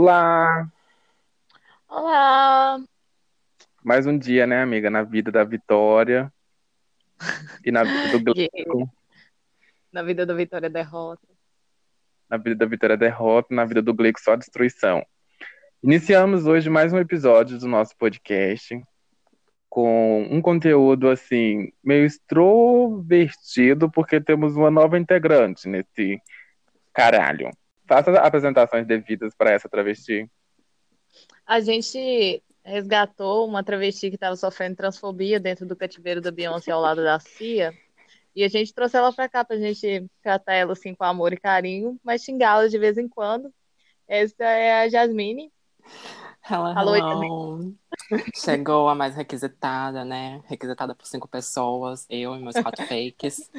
Olá! Olá! Mais um dia, né, amiga? Na vida da Vitória e na vida do Gleico. Na vida da Vitória derrota. Na vida da Vitória derrota, na vida do Gleico só destruição. Iniciamos hoje mais um episódio do nosso podcast com um conteúdo assim meio extrovertido porque temos uma nova integrante nesse caralho. Faça apresentações devidas para essa travesti. A gente resgatou uma travesti que estava sofrendo transfobia dentro do cativeiro da Beyoncé ao lado da Cia. E a gente trouxe ela para cá para a gente tratar ela assim com amor e carinho, mas xingá-la de vez em quando. Essa é a Jasmine. Hello, Alô, hello. Chegou a mais requisitada, né? Requisitada por cinco pessoas, eu e meus quatro fakes.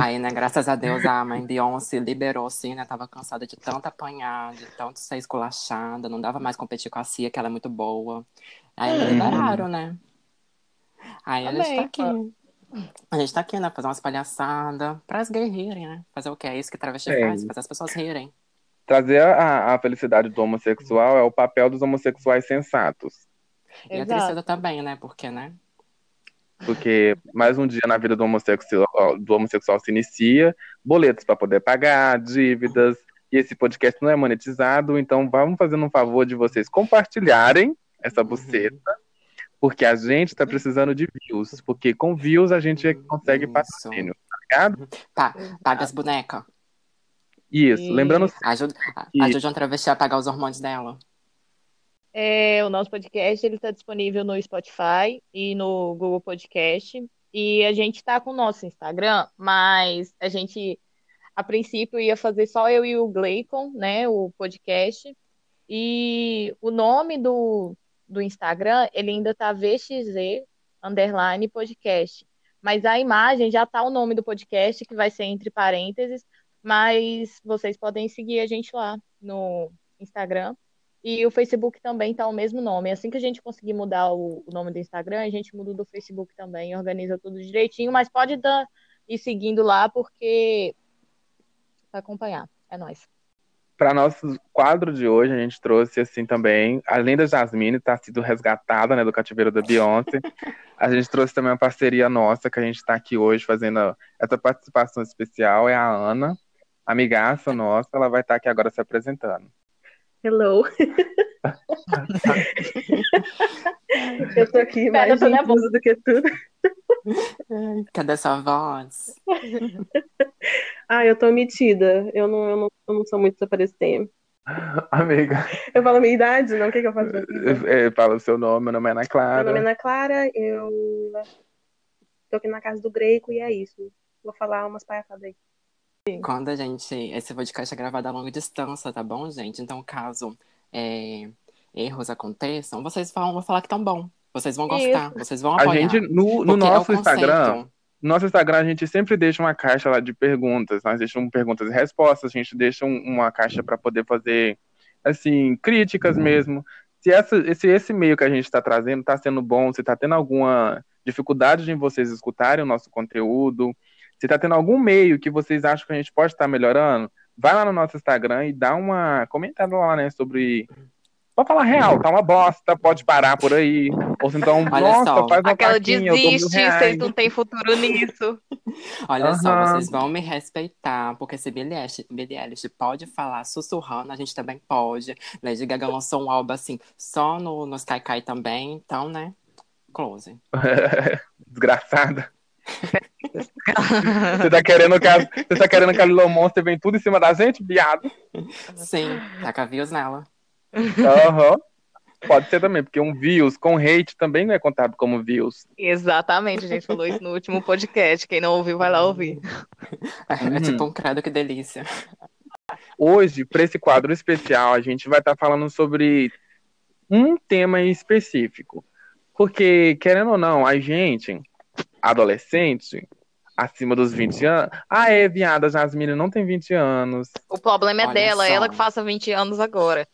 Aí, né, graças a Deus, a mãe Beyoncé liberou, assim, né? Tava cansada de tanto apanhar, de tanto ser esculachada, não dava mais competir com a Cia, que ela é muito boa. Aí me liberaram, né? Aí a gente tá aqui. A gente tá aqui, né? Fazer umas palhaçadas para as gays rirem, né? Fazer o quê? É isso que travesti É. faz, fazer as pessoas rirem. Trazer a, a felicidade do homossexual é o papel dos homossexuais sensatos. E a Exato. tristeza também, né? Porque, né? Porque mais um dia na vida do homossexual, do homossexual se inicia, boletos para poder pagar, dívidas, e esse podcast não é monetizado, então vamos fazendo um favor de vocês compartilharem essa buceta, porque a gente está precisando de views, porque com views a gente consegue Isso. patrocínio, tá ligado? Pa paga as bonecas. Isso, E- lembrando Ajuda, E- ajuda uma travesti a pagar os hormônios dela. É, o nosso podcast ele está disponível no Spotify e no Google Podcast. E a gente está com o nosso Instagram, mas a gente, a princípio, ia fazer só eu e o Gleicon, né? O podcast. E o nome do, do Instagram, ele ainda tá VXZ underline podcast. Mas a imagem já tá o nome do podcast, que vai ser entre parênteses. Mas vocês podem seguir a gente lá no Instagram. E o Facebook também tá o mesmo nome. Assim que a gente conseguir mudar o, o nome do Instagram, a gente muda do Facebook também, organiza tudo direitinho, mas pode dar, ir seguindo lá porque para acompanhar. É nóis. Para nosso quadro de hoje, a gente trouxe assim também, além da Jasmine tá sido resgatada, né, do cativeiro da Beyoncé, a gente trouxe também uma parceria nossa que a gente está aqui hoje fazendo essa participação especial é a Ana, amigaça nossa, ela vai estar aqui agora se apresentando. Hello. eu tô aqui Pera, mais tô nervosa. confusa do que tudo. Cadê sua voz? Ah, eu tô metida. Eu não, eu não, eu não sou muito de aparecer. Amiga, Eu falo a minha idade, não? O que, que eu faço? vida? é, fala o seu nome, meu nome é Ana Meu Clara. nome é Ana Clara, eu tô aqui na casa do Greco e é isso. Vou falar umas palhaçadas aí. Quando a gente. Esse podcast é gravado a longa distância, tá bom, gente? Então, caso é, erros aconteçam, vocês vão, vão falar que tão bom. Vocês vão gostar, vocês vão A apoiar. gente, no, no é nosso Instagram, conceito. no nosso Instagram, a gente sempre deixa uma caixa lá de perguntas. Nós deixamos perguntas e respostas, a gente deixa um- uma caixa para poder fazer, assim, críticas mesmo. Se, essa, se esse meio que a gente está trazendo está sendo bom, se está tendo alguma dificuldade de vocês escutarem o nosso conteúdo, se está tendo algum meio que vocês acham que a gente pode estar melhorando, vai lá no nosso Instagram e dá uma comentada lá, né, sobre. Pode falar real, tá uma bosta, pode parar por aí. Ou se então, Olha nossa, só. faz uma Aquela plaquinha, desiste, vocês não têm futuro nisso. Olha só, Aham. vocês vão me respeitar, porque se Billie Eilish pode falar sussurrando, a gente também pode. Lady Gaga lançou um álbum assim, só no, no Sky Kai também, então, né? Close. Desgraçada. Você tá querendo que a, você tá querendo que a Lilo Monster venha tudo em cima da gente, viado? Sim, taca views nela. Aham. Pode ser também, porque um views com hate também não é contado como views. Exatamente, a gente falou isso no último podcast. Quem não ouviu, vai lá ouvir. É, Uhum. é tipo um credo, que delícia. Hoje, para esse quadro especial, a gente vai estar falando sobre um tema em específico. Porque, querendo ou não, a gente, adolescente, acima dos 20 anos. Ah, é, viada, Jasmine não tem 20 anos. O problema é Olha dela, só. ela que faça 20 anos agora.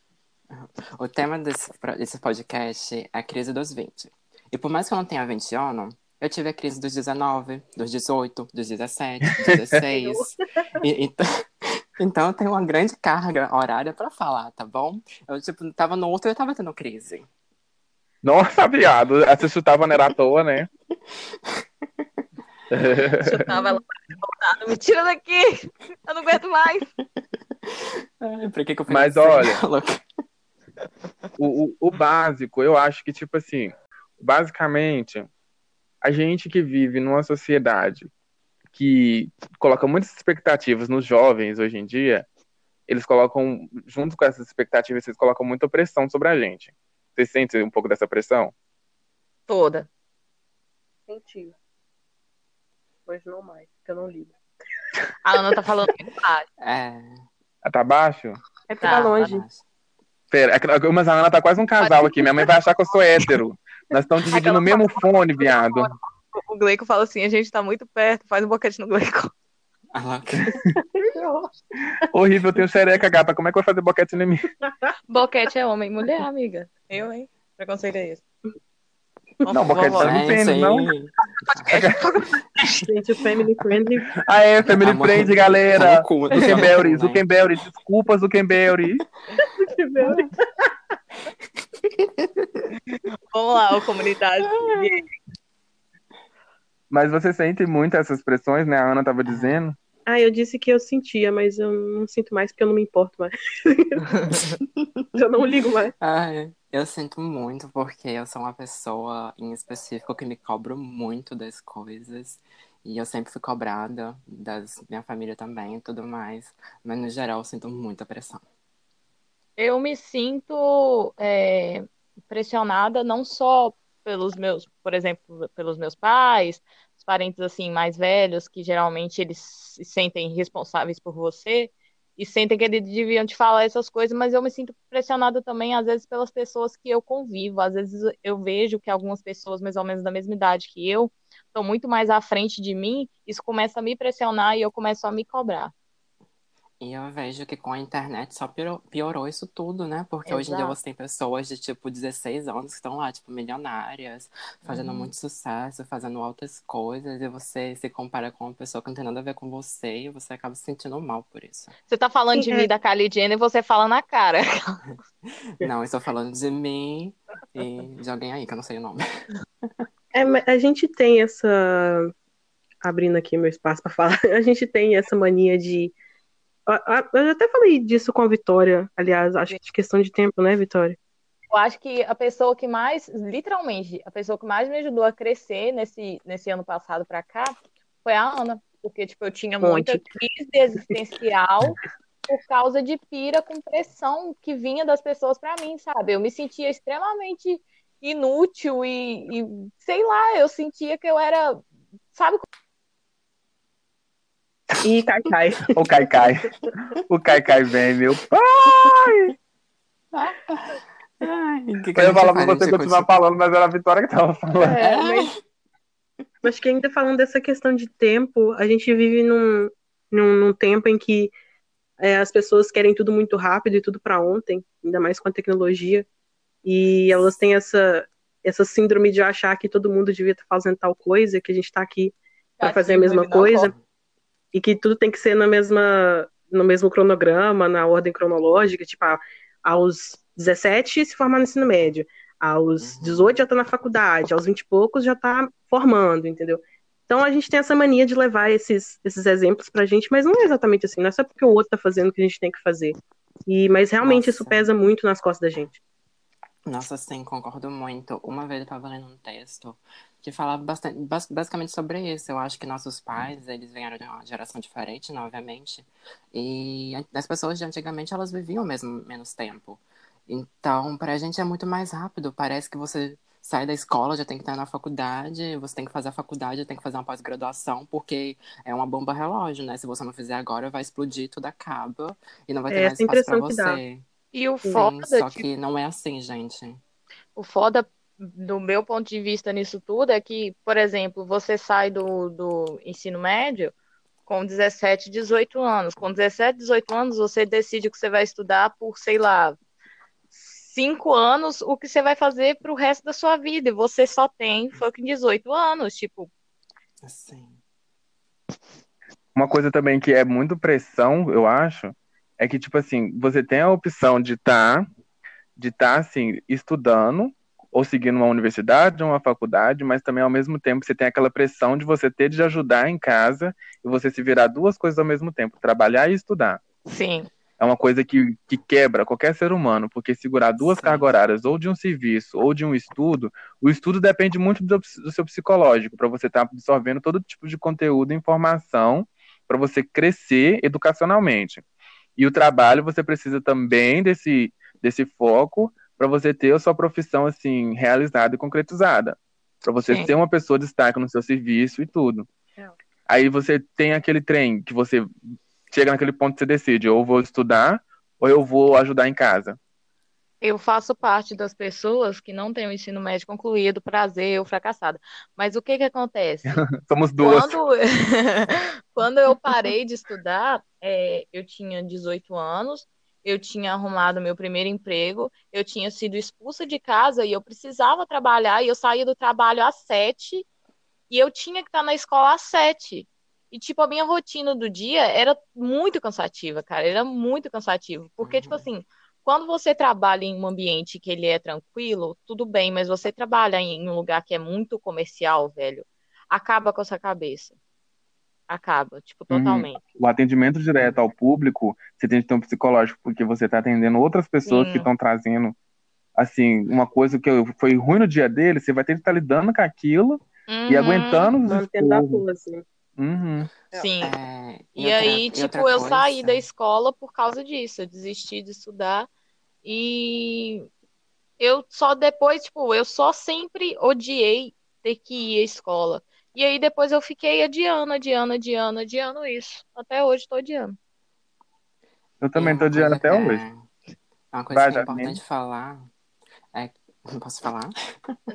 O tema desse, desse podcast é a crise dos 20. E por mais que eu não tenha 20 anos, eu tive a crise dos 19, dos 18, dos 17, dos 16. e, então, Então eu tenho uma grande carga horária pra falar, tá bom? Eu, tipo, tava no outro e eu tava tendo crise. Nossa, viado. Essa chutava não era à toa, né? Chutava ela voltada. Me tira daqui! Eu não aguento mais. Ai, por que que eu Mas olha, o, o, o básico, eu acho que, tipo assim, basicamente, a gente que vive numa sociedade que coloca muitas expectativas nos jovens hoje em dia, eles colocam, junto com essas expectativas, eles colocam muita pressão sobre a gente. Você sente um pouco dessa pressão? Toda. Senti. Hoje não mais, porque eu não ligo. A Ana tá falando muito baixo. É. Ah, Tá baixo? É porque Tá, tá longe. mas- Pera, é que- mas a Ana tá quase um casal aqui. Minha mãe vai achar que eu sou hétero. Nós estamos dividindo o mesmo fone, viado. O Gleico fala assim: a gente tá muito perto, faz um boquete no Gleico. A louca. Horrível, eu tenho xereca, gata. Como é que vai fazer boquete em mim? Boquete é homem, mulher, amiga. Eu, hein? Preconceito é esse. Não, boquete Vovó. tá no pênis, não? Gente, o family friendly. Ah, é, Family tá galera. no cu, do Zuckerberry, né? Zuckerberry. Desculpa, Zuckerberry. Vamos lá, ô comunidade. Mas você sente muito essas pressões, né? A Ana tava dizendo. Ah, eu disse que eu sentia, mas eu não sinto mais porque eu não me importo mais. eu não ligo mais. Ai, eu sinto muito porque eu sou uma pessoa em específico que me cobro muito das coisas. E eu sempre fui cobrada, das minha família também e tudo mais. Mas no geral eu sinto muita pressão. Eu me sinto é, pressionada não só pelos meus, por exemplo, pelos meus pais, os parentes assim mais velhos, que geralmente eles se sentem responsáveis por você e sentem que eles deviam te falar essas coisas, mas eu me sinto pressionada também às vezes pelas pessoas que eu convivo. Às vezes eu vejo que algumas pessoas mais ou menos da mesma idade que eu estão muito mais à frente de mim, isso começa a me pressionar e eu começo a me cobrar. E eu vejo que com a internet só piorou, piorou isso tudo, né? Porque hoje em dia Exato. você tem pessoas de tipo 16 anos que estão lá, tipo, milionárias, fazendo Uhum. muito sucesso, fazendo altas coisas, e você se compara com uma pessoa que não tem nada a ver com você, e você acaba se sentindo mal por isso. Você tá falando de mim da Kylie Jenner e você fala na cara. Não, eu estou falando de mim e de alguém aí, que eu não sei o nome. É, a gente tem essa. Abrindo aqui meu espaço pra falar, a gente tem essa mania de. Eu até falei disso com a Vitória, aliás, acho que de questão de tempo, né, Vitória? Eu acho que a pessoa que mais, literalmente, a pessoa que mais me ajudou a crescer nesse, nesse ano passado pra cá foi a Ana. Porque, tipo, eu tinha muita Monte. crise existencial por causa de pira com pressão que vinha das pessoas pra mim, sabe? Eu me sentia extremamente inútil e, e, sei lá, eu sentia que eu era, sabe? E Cai O Caicai. O Caicai vem, meu. Ai, que que Eu falar pra você continuar falando, mas era a Vitória que tava falando. É, mas acho que ainda falando dessa questão de tempo, a gente vive num, num, num tempo em que é, as pessoas querem tudo muito rápido e tudo para ontem, ainda mais com a tecnologia, e elas têm essa, essa síndrome de achar que todo mundo devia estar fazendo tal coisa, que a gente está aqui para fazer a mesma coisa, e que tudo tem que ser na mesma, no mesmo cronograma, na ordem cronológica, tipo, ah, aos 17 se formar no ensino médio, aos Uhum. 18 já tá na faculdade, aos 20 e poucos já tá formando, entendeu? Então a gente tem essa mania de levar esses, esses exemplos pra gente, mas não é exatamente assim, não é só porque o outro tá fazendo que a gente tem que fazer. E, mas realmente Nossa. isso pesa muito nas costas da gente. Nossa, sim, concordo muito. Uma vez eu tava lendo um texto que falava bastante, bas- basicamente sobre isso. Eu acho que nossos pais, eles vieram de uma geração diferente, né, obviamente. E as pessoas de antigamente, elas viviam mesmo menos tempo. Então, pra gente é muito mais rápido. Parece que você sai da escola, já tem que estar na faculdade, você tem que fazer a faculdade, tem que fazer uma pós-graduação, porque é uma bomba relógio, né? Se você não fizer agora, vai explodir, tudo acaba e não vai ter É mais essa espaço dá. você. E o Sim, foda, só tipo, que não é assim, gente. O foda, do meu ponto de vista nisso tudo, é que, por exemplo, você sai do, do ensino médio com 17, 18 anos. Com 17, 18 anos, você decide que você vai estudar por, sei lá, cinco anos, o que você vai fazer pro resto da sua vida. E você só tem fucking 18 anos. Tipo, Assim. Uma coisa também que é muito pressão, eu acho, é que, tipo assim, você tem a opção de estar, tá, de estar, tá, assim, estudando, ou seguindo uma universidade ou uma faculdade, mas também, ao mesmo tempo, você tem aquela pressão de você ter de ajudar em casa e você se virar duas coisas ao mesmo tempo, trabalhar e estudar. Sim é uma coisa que, que quebra qualquer ser humano, porque segurar duas Sim. cargas horárias, ou de um serviço, ou de um estudo, o estudo depende muito do, do seu psicológico, para você estar tá absorvendo todo tipo de conteúdo e informação, para você crescer educacionalmente. E o trabalho, você precisa também desse, desse foco para você ter a sua profissão assim realizada e concretizada, para você Sim. ser uma pessoa de destaque no seu serviço e tudo. É. Aí você tem aquele trem que você chega naquele ponto que você decide, ou vou estudar, ou eu vou ajudar em casa. Eu faço parte das pessoas que não têm o ensino médio concluído, prazer ou fracassada. Mas o que que acontece? Somos duas. Quando, Quando eu parei de estudar, é, eu tinha 18 anos, eu tinha arrumado meu primeiro emprego, eu tinha sido expulsa de casa e eu precisava trabalhar, e eu saía do trabalho às sete, e eu tinha que estar na escola às sete. E, tipo, a minha rotina do dia era muito cansativa, cara. Era muito cansativo. Porque, tipo uhum. tipo assim, quando você trabalha em um ambiente que ele é tranquilo, tudo bem, mas você trabalha em um lugar que é muito comercial, velho, acaba com a sua cabeça. Acaba, tipo, uhum. totalmente. Uhum. O atendimento direto ao público, você tem que ter um psicológico, porque você está atendendo outras pessoas Sim. que estão trazendo, assim, uma coisa que foi ruim no dia dele, você vai ter que estar tá lidando com aquilo uhum. e aguentando os Mantendo a pose. Uhum. Sim. É, e, e outra, aí, tipo, eu coisa... saí da escola por causa disso. Eu desisti de estudar. E eu só depois, tipo, eu só sempre odiei ter que ir à escola. E aí depois eu fiquei adiando, adiando, adiando, adiando isso. Até hoje tô adiando. Eu também tô adiando até é... hoje. Uma coisa Vai, que é importante falar é. Não posso falar?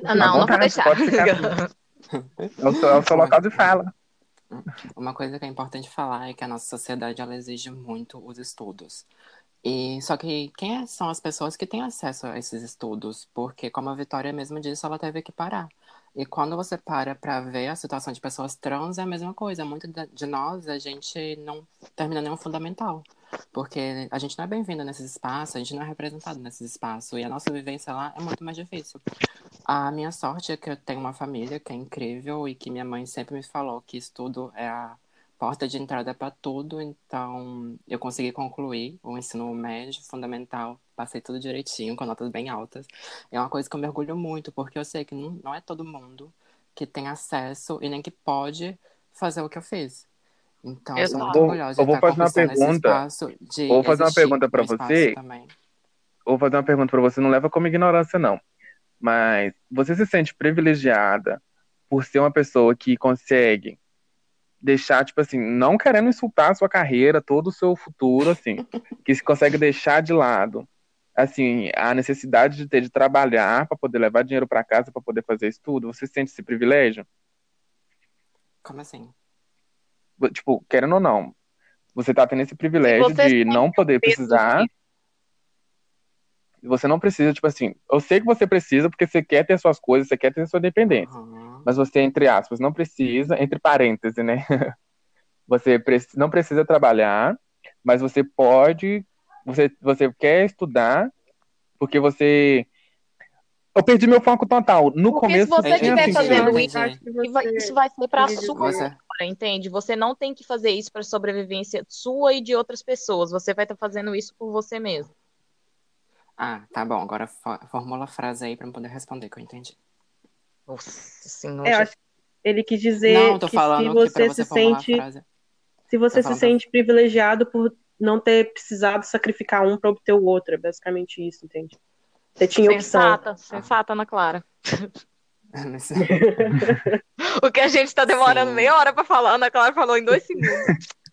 Ah, não, não vou deixar. Pode ficar... eu sou, eu sou local de fala. Uma coisa que é importante falar é que a nossa sociedade ela exige muito os estudos. E só que quem é, são as pessoas que têm acesso a esses estudos? Porque, como a Vitória mesmo disse, ela teve que parar. E quando você para para ver a situação de pessoas trans, é a mesma coisa. Muito de nós, a gente não termina nenhum fundamental. Porque a gente não é bem-vindo nesses espaços, a gente não é representado nesses espaços. E a nossa vivência lá é muito mais difícil. A minha sorte é que eu tenho uma família que é incrível e que minha mãe sempre me falou que estudo é a porta de entrada para tudo. Então, eu consegui concluir o ensino médio, fundamental, passei tudo direitinho, com notas bem altas. É uma coisa que eu me orgulho muito, porque eu sei que não, não é todo mundo que tem acesso e nem que pode fazer o que eu fiz. Então, eu sou muito orgulhosa eu vou fazer uma pergunta. Vou fazer uma pergunta para você. Também. Vou fazer uma pergunta para você, não leva como ignorância não. Mas você se sente privilegiada por ser uma pessoa que consegue deixar, tipo assim, não querendo insultar a sua carreira, todo o seu futuro, assim, que se consegue deixar de lado, assim, a necessidade de ter de trabalhar para poder levar dinheiro para casa, para poder fazer isso tudo, você sente esse privilégio? Como assim? Tipo, querendo ou não, você tá tendo esse privilégio de não poder precisar. Você não precisa, tipo assim, eu sei que você precisa porque você quer ter suas coisas, você quer ter sua dependência. Uhum. Mas você, entre aspas, não precisa, entre parênteses, né? Você não precisa trabalhar, mas você pode, você, você quer estudar porque você eu perdi meu foco total. No Porque começo, se você estiver fazendo isso, isso vai ser para sua você... entende? Você não tem que fazer isso para sobrevivência sua e de outras pessoas. Você vai estar tá fazendo isso por você mesmo. Ah, tá bom. Agora formula a frase aí para eu poder responder, que eu entendi. Nossa senhora. É, eu acho que ele quis dizer não, que se você, se sente. Se você se sente privilegiado por não ter precisado sacrificar um para obter o outro. É basicamente isso, entende? Você tinha sensata, opção. Sensata, Ana Clara. o que a gente tá demorando Sim. meia hora pra falar, Ana Clara falou em dois segundos.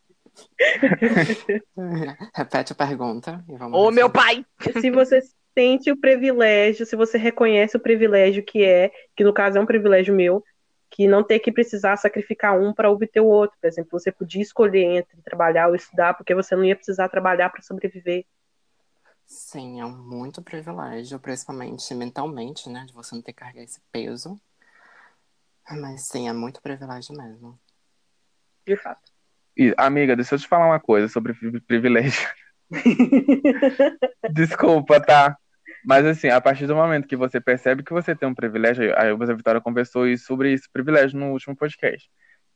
Repete a pergunta. Ô, meu pai! Se você sente o privilégio, se você reconhece o privilégio que é, que no caso é um privilégio meu, que não ter que precisar sacrificar um para obter o outro. Por exemplo, você podia escolher entre trabalhar ou estudar, porque você não ia precisar trabalhar para sobreviver. Sim, é um muito privilégio, principalmente mentalmente, né? De você não ter que carregar esse peso. Mas sim, é muito privilégio mesmo. De fato. E, amiga, deixa eu te falar uma coisa sobre pri- privilégio. Desculpa, tá? Mas assim, a partir do momento que você percebe que você tem um privilégio, aí a Vitória conversou sobre esse privilégio no último podcast.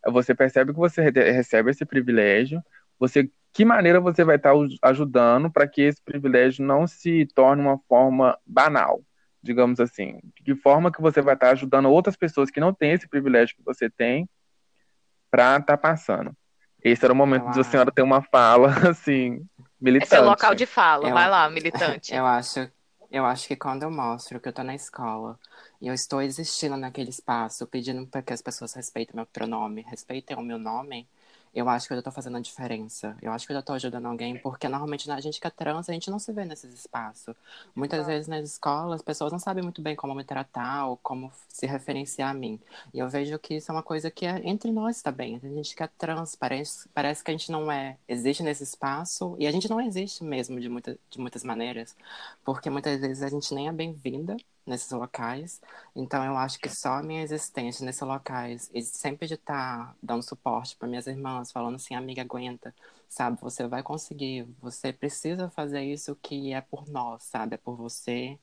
Você percebe que você re- recebe esse privilégio, você que maneira você vai estar us- ajudando para que esse privilégio não se torne uma forma banal, digamos assim. De que forma que você vai estar ajudando outras pessoas que não têm esse privilégio que você tem para estar passando. Esse era o momento de a senhora ter uma fala assim militante. Esse é o local de fala. Eu- Vai lá, militante. Eu acho, eu acho que quando eu mostro que eu tô na escola e eu estou existindo naquele espaço, pedindo para que as pessoas respeitem meu pronome, respeitem o meu nome, eu acho que eu já tô fazendo a diferença. Eu acho que eu já tô ajudando alguém, porque normalmente a gente que é trans, a gente não se vê nesses espaços. Muitas vezes nas escolas, as pessoas não sabem muito bem como me tratar ou como se referenciar a mim. E eu vejo que isso é uma coisa que é entre nós também. A gente que é trans, parece, parece que a gente não é, existe nesse espaço, e a gente não existe mesmo de, muita, de muitas maneiras porque muitas vezes a gente nem é bem-vinda nesses locais. Então eu acho que só a minha existência nesses locais e sempre de estar dando suporte para minhas irmãs, falando assim, amiga, aguenta, sabe? Você vai conseguir, você precisa fazer isso que é por nós, sabe? É por você.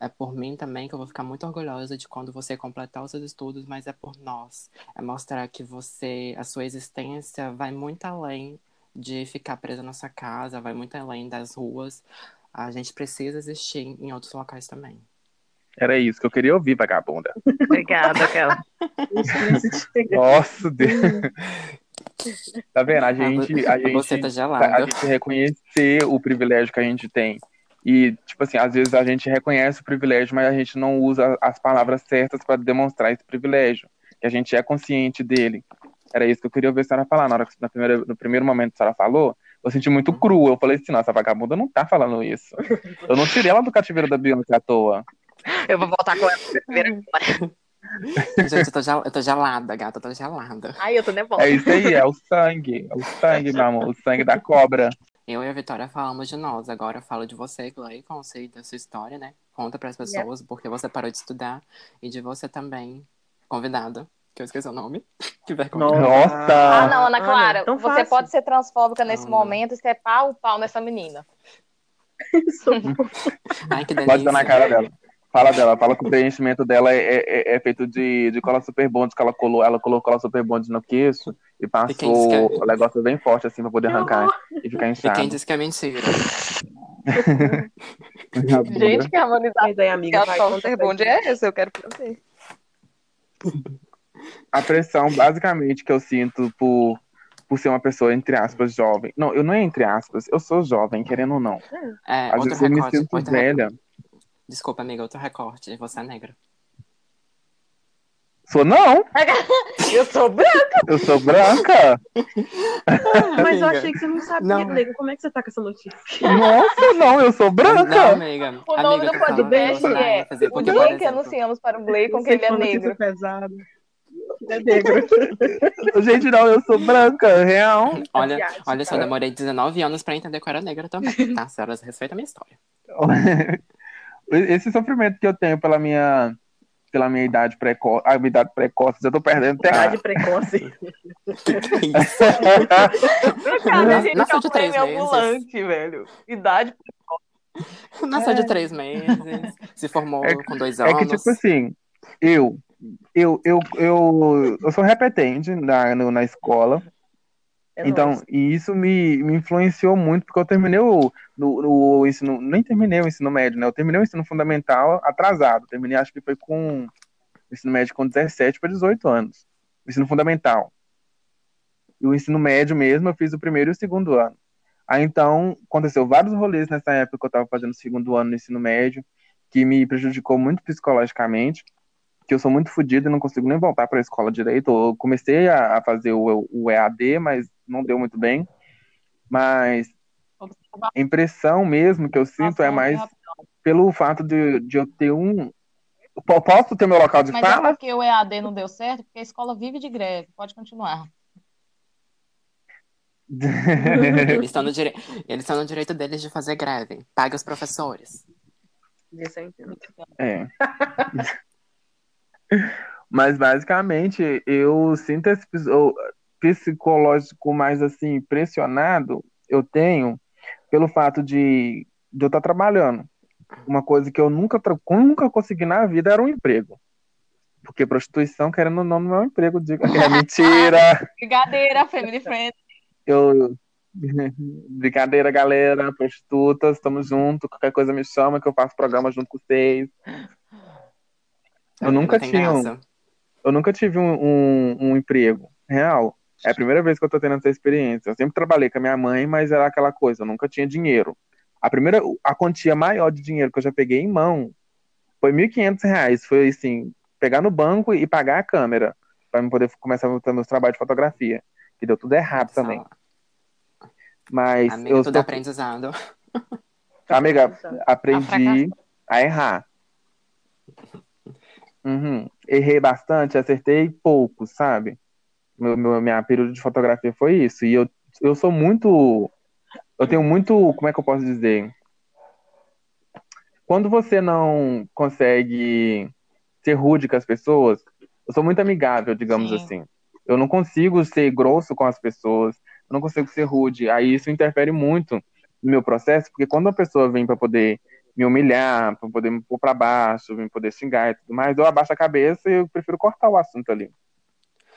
É por mim também que eu vou ficar muito orgulhosa de quando você completar os seus estudos, mas é por nós. É mostrar que você, a sua existência vai muito além de ficar presa na sua casa, vai muito além das ruas. A gente precisa existir em outros locais também. Era isso que eu queria ouvir, vagabunda. Obrigada, Kel. Nossa, Deus. Tá vendo? A gente, a gente, Você tá a gente reconhecer o privilégio que a gente tem. E, tipo assim, às vezes a gente reconhece o privilégio, mas a gente não usa as palavras certas para demonstrar esse privilégio. Que a gente é consciente dele. Era isso que eu queria ouvir a senhora falar. Na hora que, na primeira, no primeiro momento que a senhora falou, eu senti muito cru. Eu falei assim, nossa, a vagabunda não tá falando isso. Eu não tirei ela do cativeiro da Beyoncé à toa. Eu vou voltar com ela primeiro. Gente, eu tô, gel- eu tô gelada, gata, eu tô gelada. Ai, eu tô nervosa. É isso aí, é o sangue. É o sangue, meu amor. O sangue da cobra. Eu e a Vitória falamos de nós, agora eu falo de você, Gley, sei da sua história, né? Conta pras pessoas porque você parou de estudar e de você também, convidada, que eu esqueci o nome. Que vergonha. Nossa. Ah, não, Ana Ana, Clara, você fácil. pode ser transfóbica nesse Ana. momento e ser pau, pau nessa menina. Ai, que Pode dar na delícia. cara dela. Fala dela, fala que o preenchimento dela é, é, é feito de, de cola super bond, que ela colou, ela colocou cola super bond no queixo e disse que é- passou o negócio bem forte assim pra poder arrancar e ficar E inchado. quem disse que é mentira? Gente, que harmonização Mas aí, amiga, vai, conta pra bonde é essa? Eu quero fazer. A pressão, basicamente, que eu sinto por, por ser uma pessoa, entre aspas, jovem. Não, eu não é entre aspas, eu sou jovem, querendo ou não. É, Às vezes eu me sinto velha. recorte. Desculpa, amiga, outro recorte. Você é negra. Sou não, Eu sou branca. eu sou branca. Mas eu achei que você não sabia, Não. nego. Como é que você tá com essa notícia? Nossa, não, eu sou Não, branca. amiga. O nome amiga, do falando podcast é O dia que anunciamos para o Gleicon que ele é foi uma notícia negro. pesada. Ele é negro. Gente, não, eu sou branca, real. Olha, olha só, demorei 19 anos pra entender que eu era negra também, tá? Senhoras, respeita a minha história. Esse sofrimento que eu tenho pela minha, pela minha idade precoce, a minha idade precoce, eu tô perdendo terra. Idade precoce. Cara, a gente Nasceu é um de três meses. ambulante, velho. Idade. Nasceu de três meses, se formou É- com dois É anos. que, tipo assim, eu, eu, eu, eu, eu sou repetente na, no- na escola, É então, e isso me, me influenciou muito, porque eu terminei o, no, no ensino, nem terminei o ensino médio, né? Eu terminei o ensino fundamental atrasado, terminei, acho que foi com o ensino médio com 17 para 18 anos, o ensino fundamental. E o ensino médio mesmo, eu fiz o primeiro e o segundo ano. Aí, então, aconteceu vários rolês nessa época que eu estava fazendo o segundo ano no ensino médio, que me prejudicou muito psicologicamente, que eu sou muito fodido e não consigo nem voltar para a escola direito. Eu comecei a, a fazer o, o EAD, mas não deu muito bem. Mas a impressão mesmo que eu sinto é mais pelo fato de, de eu ter um. Po- Posso ter meu local de Mas é fala? porque o EAD não deu certo, porque a escola vive de greve. Pode continuar. Eles estão no, dire... Eles estão no direito deles de fazer greve. Paga os professores. Isso eu entendo. É. Mas basicamente eu sinto esse, psicológico mais assim pressionado eu tenho pelo fato de, de eu estar trabalhando. Uma coisa que eu nunca, nunca consegui na vida era um emprego. Porque prostituição, querendo ou não, não é um emprego, diga que é mentira. Brincadeira, family friend. Eu, Brincadeira, galera, prostitutas, estamos juntos. Qualquer coisa me chama que eu faço programa junto com vocês. Eu nunca tinha. Um, eu nunca tive um, um, um, emprego real. É a primeira vez que eu tô tendo essa experiência. Eu sempre trabalhei com a minha mãe, mas era aquela coisa, eu nunca tinha dinheiro. A primeira, a quantia maior de dinheiro que eu já peguei em mão foi R$ 1.500. Foi assim, pegar no banco e pagar a câmera para eu poder começar a meus trabalhos de fotografia. Que deu tudo errado Nossa. também. Mas Amiga, eu tudo tô... aprendizado. Amiga, aprendi a errar. Uhum. Errei bastante, acertei pouco, sabe? Meu, meu, minha período de fotografia foi isso. E eu, eu sou muito. Eu tenho muito. Como é que eu posso dizer? Quando você não consegue ser rude com as pessoas, eu sou muito amigável, digamos Sim. assim. Eu não consigo ser grosso com as pessoas eu não consigo ser rude. Aí isso interfere muito no meu processo, porque quando a pessoa vem para poder me humilhar, para poder me pôr para baixo, me poder xingar e tudo mais, eu abaixo a cabeça e eu prefiro cortar o assunto ali.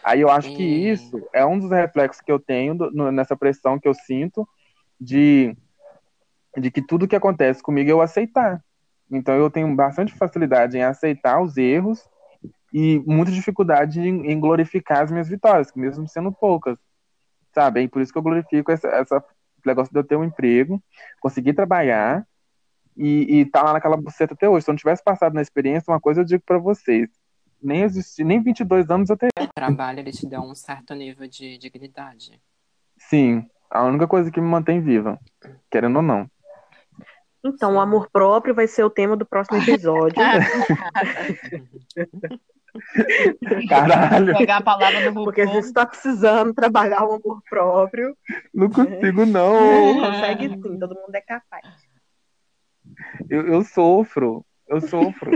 Aí eu acho que isso é um dos reflexos que eu tenho do, nessa pressão que eu sinto de, de que tudo que acontece comigo eu aceitar. Então eu tenho bastante facilidade em aceitar os erros e muita dificuldade em, em glorificar as minhas vitórias, mesmo sendo poucas sabe? E por isso que eu glorifico essa, essa negócio de eu ter um emprego, conseguir trabalhar e, e tá lá naquela buceta até hoje. Se eu não tivesse passado na experiência, uma coisa eu digo para vocês, nem existir, nem 22 anos eu teria. O trabalho, ele te dá um certo nível de dignidade. Sim, a única coisa que me mantém viva, querendo ou não. Então, o amor próprio vai ser o tema do próximo episódio. Caralho. Pegar a palavra do Porque a gente está precisando trabalhar o amor próprio. Não consigo, não. Consegue sim, todo mundo é capaz. Eu, eu sofro. Eu sofro.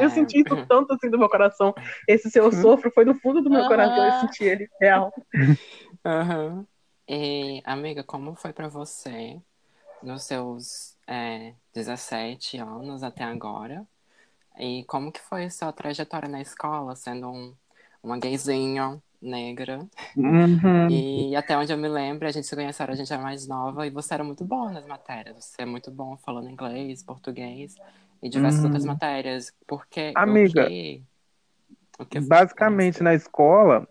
eu senti isso tanto assim do meu coração. Esse seu sofro foi no fundo do meu coração. Eu senti ele real. Uhum. E, amiga, como foi para você nos seus é, 17 anos até agora? E como que foi a sua trajetória na escola, sendo um, uma gayzinha negra? Uhum. E até onde eu me lembro, a gente se conheceu, a gente era mais nova, e você era muito bom nas matérias. Você é muito bom falando inglês, português e diversas uhum. outras matérias. Porque Amiga, basicamente na escola,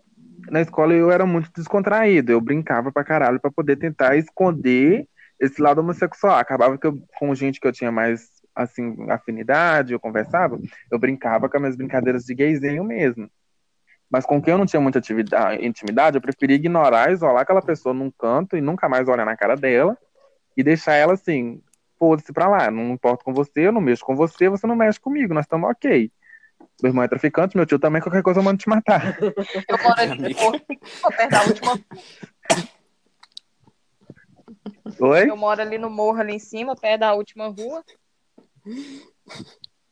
na escola eu era muito descontraído. Eu brincava pra caralho pra poder tentar esconder esse lado homossexual. Acabava que eu, com gente que eu tinha mais assim, afinidade, eu conversava, eu brincava com as minhas brincadeiras de gayzinho mesmo. Mas com quem eu não tinha muita intimidade, eu preferia ignorar, isolar aquela pessoa num canto e nunca mais olhar na cara dela e deixar ela assim, foda-se pra lá, não importo com você, eu não mexo com você, você não mexe comigo, nós estamos ok. Meu irmão é traficante, meu tio também, qualquer coisa eu mando te matar. Eu moro ali no perto da última. Oi? Eu moro ali no morro, ali em cima, perto da última rua.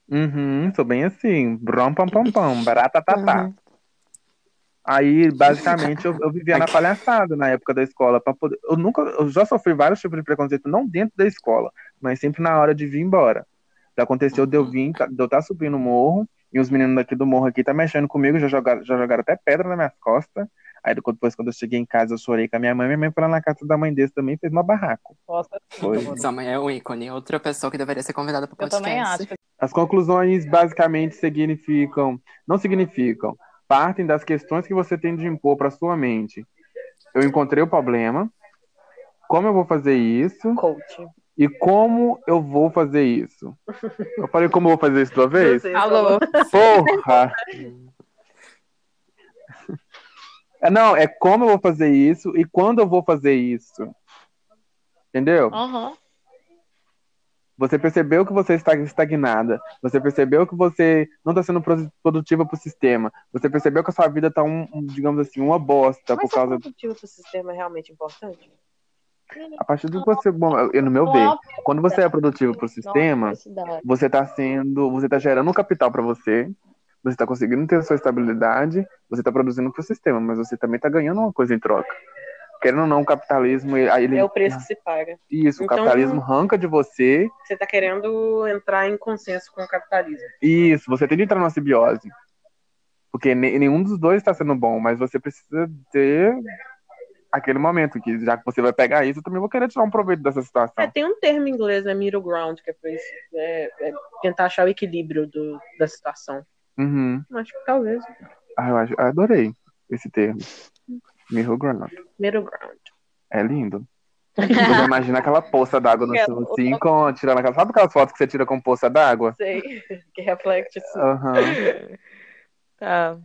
Uhum, sou bem assim. Brom, pam, pam, pam, barata, tatá. Uhum. Aí, basicamente, eu, eu vivia na palhaçada na época da escola. Poder... Eu nunca, eu já sofri vários tipos de preconceito, não dentro da escola, mas sempre na hora de vir embora. Já aconteceu de eu vir, de eu estar tá subindo o morro, e os meninos daqui do morro aqui tá mexendo comigo, já jogaram, já jogaram até pedra nas minhas costas. Aí depois, quando eu cheguei em casa, eu chorei com a minha mãe. Minha mãe foi lá na casa da mãe desse também fez uma barraco. Nossa, foi. Sua mãe é um ícone. Outra pessoa que deveria ser convidada para o podcast. Eu também acho. As conclusões basicamente significam, não significam, partem das questões que você tem de impor para sua mente. Eu encontrei o problema. Como eu vou fazer isso? Coach. E como eu vou fazer isso? Eu falei como eu vou fazer isso tua vez? Alô. Porra! É, não, é como eu vou fazer isso e quando eu vou fazer isso. Entendeu? Uhum. Você percebeu que você está estagnada. Você percebeu que você não está sendo produtiva para o sistema. Você percebeu que a sua vida está, um, um, digamos assim, uma bosta Mas por causa. Mas produtivo para o sistema é realmente importante? A partir do que você, bom, eu, no meu ver, quando você é produtivo para o sistema, você está sendo, você está gerando um capital para você, você está conseguindo ter a sua estabilidade, você está produzindo para o sistema, mas você também está ganhando uma coisa em troca. Querendo ou não, o capitalismo. Ele... É o preço que se paga. Isso, então, o capitalismo arranca de você. Você está querendo entrar em consenso com o capitalismo. Isso, você tem que entrar numa simbiose. Porque nenhum dos dois está sendo bom, mas você precisa ter aquele momento que já que você vai pegar isso, eu também vou querer tirar um proveito dessa situação. É, tem um termo em inglês, é middle ground, que é pra isso, é, é tentar achar o equilíbrio do, da situação. Uhum. Acho que talvez. Ah, eu acho, eu adorei esse termo. Middle ground. Middle ground. É lindo. Você imagina aquela poça d'água no seu assim, com, tirando aquela. Sabe aquelas fotos que você tira com poça d'água? Sei, que reflete assim. Uhum. tá.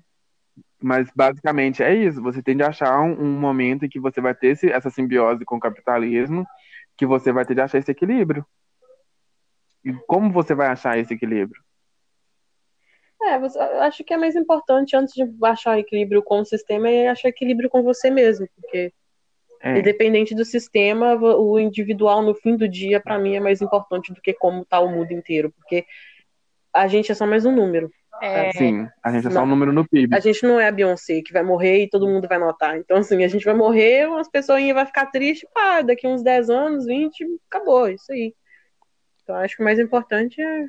Mas basicamente é isso. Você tem de achar um, um momento em que você vai ter esse, essa simbiose com o capitalismo, que você vai ter de achar esse equilíbrio. E como você vai achar esse equilíbrio? É, você, eu acho que é mais importante antes de achar equilíbrio com o sistema é achar equilíbrio com você mesmo, porque é. independente do sistema, o individual no fim do dia para mim é mais importante do que como tá o mundo inteiro, porque a gente é só mais um número. É... Sim, a gente é só um número no PIB. A gente não é a Beyoncé que vai morrer e todo mundo vai notar. Então, assim, a gente vai morrer, umas pessoas vão ficar tristes, pá, daqui uns 10 anos, 20, acabou, isso aí. Então, acho que o mais importante é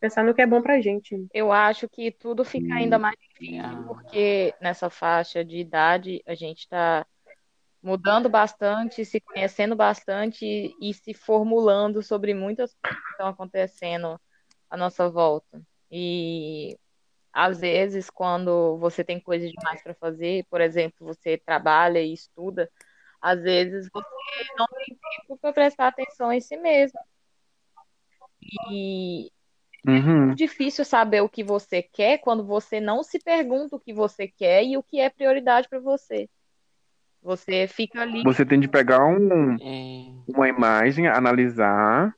pensar no que é bom pra gente. Eu acho que tudo fica ainda mais difícil, porque nessa faixa de idade a gente tá mudando bastante, se conhecendo bastante e se formulando sobre muitas coisas que estão acontecendo à nossa volta. E às vezes, quando você tem coisas demais para fazer, por exemplo, você trabalha e estuda, às vezes você não tem tempo para prestar atenção em si mesmo. E uhum. é muito difícil saber o que você quer quando você não se pergunta o que você quer e o que é prioridade para você. Você fica ali. Você tem de pegar um, é. uma imagem, analisar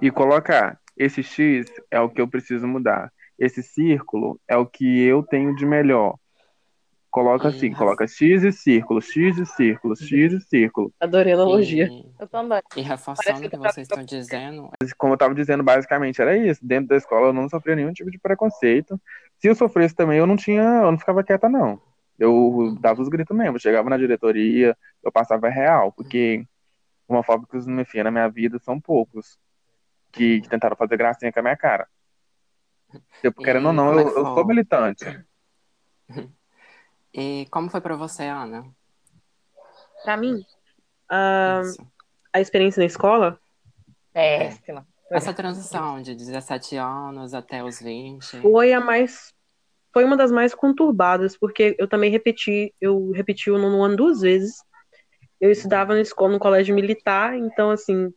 e colocar esse X é o que eu preciso mudar. Esse círculo é o que eu tenho de melhor. Coloca assim, coloca X e círculo, X e círculo, X e círculo. Adorei a analogia. E... Eu também. E reforçando o que vocês estão dizendo. Como eu estava dizendo, basicamente era isso. Dentro da escola eu não sofria nenhum tipo de preconceito. Se eu sofresse também, eu não tinha, eu não ficava quieta, não. Eu dava os gritos mesmo. chegava na diretoria, eu passava real, porque homofóbicos, me filha, na minha vida são poucos que, que tentaram fazer gracinha com a minha cara. Eu, querendo ou não, eu, eu sou militante. E como foi para você, Ana? Para mim, uh, a experiência na escola? Péssima. Essa transição de 17 anos até os 20. Foi a mais. Foi uma das mais conturbadas, porque eu também repeti, eu repeti o nono ano duas vezes. Eu estudava na escola, no colégio militar, então assim,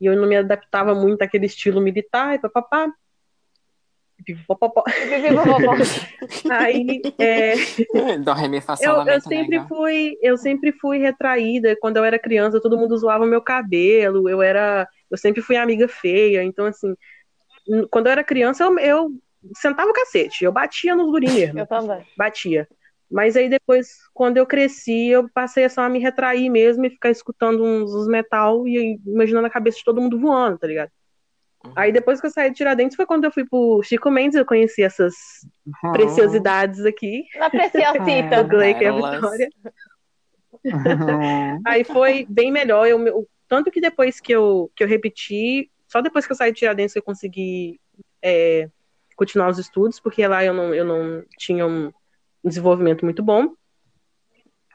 e eu não me adaptava muito àquele estilo militar e papapá. Aí, é... eu, eu sempre fui, eu sempre fui retraída. Quando eu era criança, todo mundo zoava meu cabelo. Eu era, eu sempre fui amiga feia. Então, assim, quando eu era criança, eu, eu sentava o cacete. Eu batia nos guri mesmo. Eu também. Batia. Mas aí depois, quando eu cresci, eu passei só a me retrair mesmo e ficar escutando uns, uns metal e imaginando a cabeça de todo mundo voando, tá ligado? Uhum. Aí depois que eu saí de Tiradentes foi quando eu fui pro Chico Mendes, eu conheci essas uhum. preciosidades aqui. Na preciosita. do Blake e a Vitória. Uhum. Aí foi bem melhor. Eu, eu, tanto que depois que eu, que eu repeti, só depois que eu saí de Tiradentes eu consegui é, continuar os estudos, porque lá eu não, eu não tinha um desenvolvimento muito bom.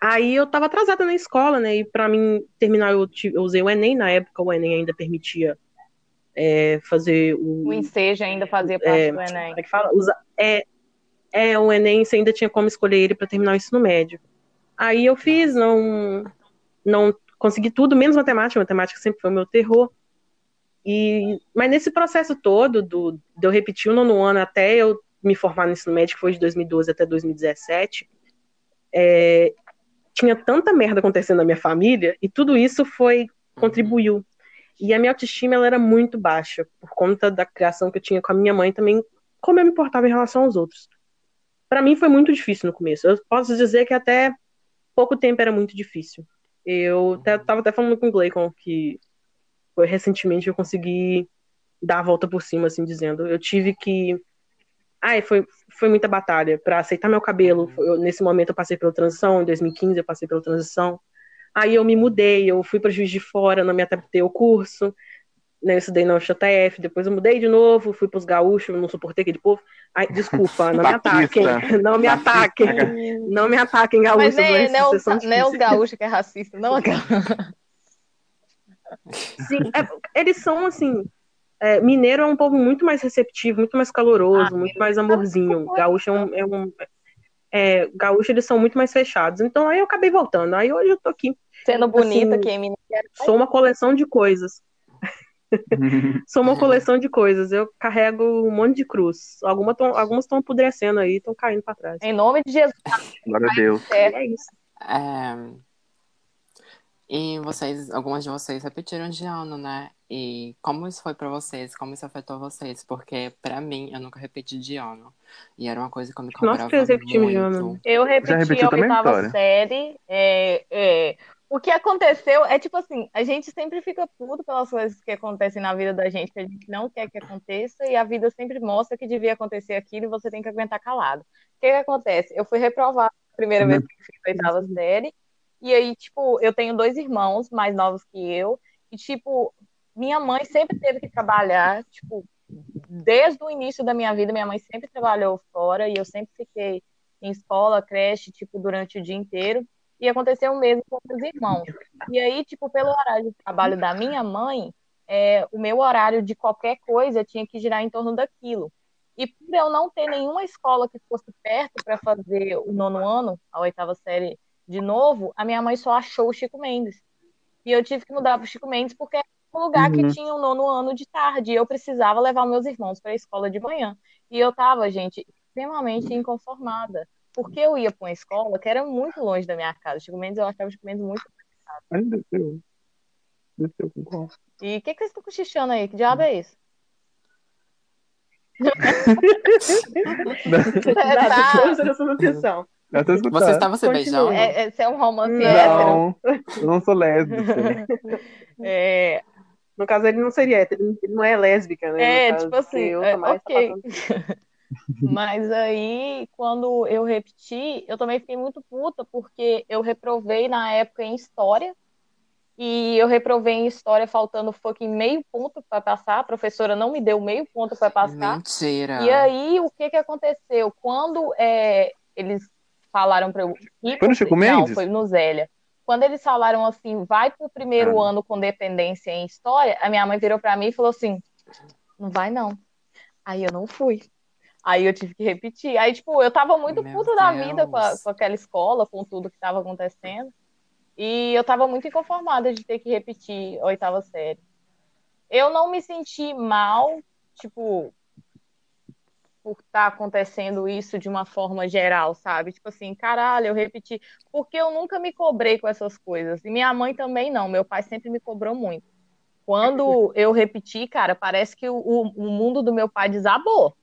Aí eu estava atrasada na escola, né? E para mim terminar, eu, eu, usei o Enem. Na época, o Enem ainda permitia é, fazer o. O ensejo ainda fazia parte é, do Enem. Como é que fala? Usa, é, é, o Enem você ainda tinha como escolher ele para terminar o ensino médio. Aí eu fiz, não, não consegui tudo, menos matemática. Matemática sempre foi o meu terror. E, mas nesse processo todo, do, de eu repetir o nono ano até eu me formar no ensino médio, que foi de 2012 até 2017, é, tinha tanta merda acontecendo na minha família, e tudo isso foi, contribuiu. E a minha autoestima, ela era muito baixa, por conta da criação que eu tinha com a minha mãe também, como eu me importava em relação aos outros. Para mim foi muito difícil no começo. Eu posso dizer que até pouco tempo era muito difícil. Eu até, tava até falando com o Gleicon que foi recentemente eu consegui dar a volta por cima, assim, dizendo, eu tive que Ai, foi, foi muita batalha para aceitar meu cabelo. Eu, nesse momento eu passei pela transição, em 2015 eu passei pela transição. Aí eu me mudei, eu fui para Juiz de Fora, não me adaptei ao curso. Né, eu estudei na UFJF, depois eu mudei de novo, fui para os gaúchos, não suportei aquele povo. Ai, desculpa, não me ataquem, não me ataquem, não me ataquem, gaúchos. Mas nem, nem, os, nem os gaúchos que é racista, não a Sim, é, eles são assim. É, mineiro é um povo muito mais receptivo, muito mais caloroso, ah, muito mais amorzinho. Gaúcho é um, é um é, gaúcho eles são muito mais fechados. Então aí eu acabei voltando. Aí hoje eu tô aqui. Sendo bonita, assim, quem me Sou uma coleção de coisas. sou uma coleção de coisas. Eu carrego um monte de cruz. Alguma tão, algumas estão apodrecendo aí, estão caindo para trás. Em nome de Jesus. Glória a Deus. É, é isso. É... E vocês, algumas de vocês repetiram de ano, né? E como isso foi para vocês? Como isso afetou vocês? Porque para mim, eu nunca repeti de ano. E era uma coisa que eu me cobrava Nós repetimos de ano. Eu repeti a oitava série. É, é, o que aconteceu é tipo assim, a gente sempre fica puto pelas coisas que acontecem na vida da gente, que a gente não quer que aconteça, e a vida sempre mostra que devia acontecer aquilo e você tem que aguentar calado. O que, que acontece? Eu fui reprovada a primeira vez que fiz a oitava série, e aí, tipo, eu tenho dois irmãos mais novos que eu, e, tipo, minha mãe sempre teve que trabalhar, tipo, desde o início da minha vida, minha mãe sempre trabalhou fora, e eu sempre fiquei em escola, creche, tipo, durante o dia inteiro, e aconteceu o mesmo com os irmãos. E aí, tipo, pelo horário de trabalho da minha mãe, é, o meu horário de qualquer coisa tinha que girar em torno daquilo. E por eu não ter nenhuma escola que fosse perto para fazer o nono ano, a oitava série de novo, a minha mãe só achou o Chico Mendes. E eu tive que mudar para o Chico Mendes porque um lugar uhum. que tinha o um nono ano de tarde. E eu precisava levar meus irmãos para a escola de manhã. E eu tava, gente, extremamente inconformada. Porque eu ia para uma escola que era muito longe da minha casa. Chico Mendes, eu achava o Chico Mendes muito Ainda? E o que, que vocês estão cochichando aí? Que diabo é isso? tá. Tô escutando. Você estava se beijando? É, é, é um romance não, hétero. eu não sou lésbica. é... No caso, ele não seria hétero, ele não é lésbica, né? É, tipo assim, eu é, ok. Mas aí, quando eu repeti, eu também fiquei muito puta, porque eu reprovei na época em História, e eu reprovei em História faltando fucking meio ponto para passar, a professora não me deu meio ponto para passar. Mentira! E aí, o que que aconteceu? Quando é, eles falaram para eu ir. Foi no Chico Mendes? Não, foi no Zélia. Quando eles falaram assim, vai pro primeiro ah. ano com dependência em história, a minha mãe virou para mim e falou assim: não vai não. Aí eu não fui. Aí eu tive que repetir. Aí, tipo, eu tava muito Meu puta Deus. da vida com, a, com aquela escola, com tudo que tava acontecendo. E eu tava muito inconformada de ter que repetir a oitava série. Eu não me senti mal, tipo, por estar tá acontecendo isso de uma forma geral, sabe? Tipo assim, caralho, eu repeti. Porque eu nunca me cobrei com essas coisas. E minha mãe também não. Meu pai sempre me cobrou muito. Quando eu repeti, cara, parece que o, o mundo do meu pai desabou.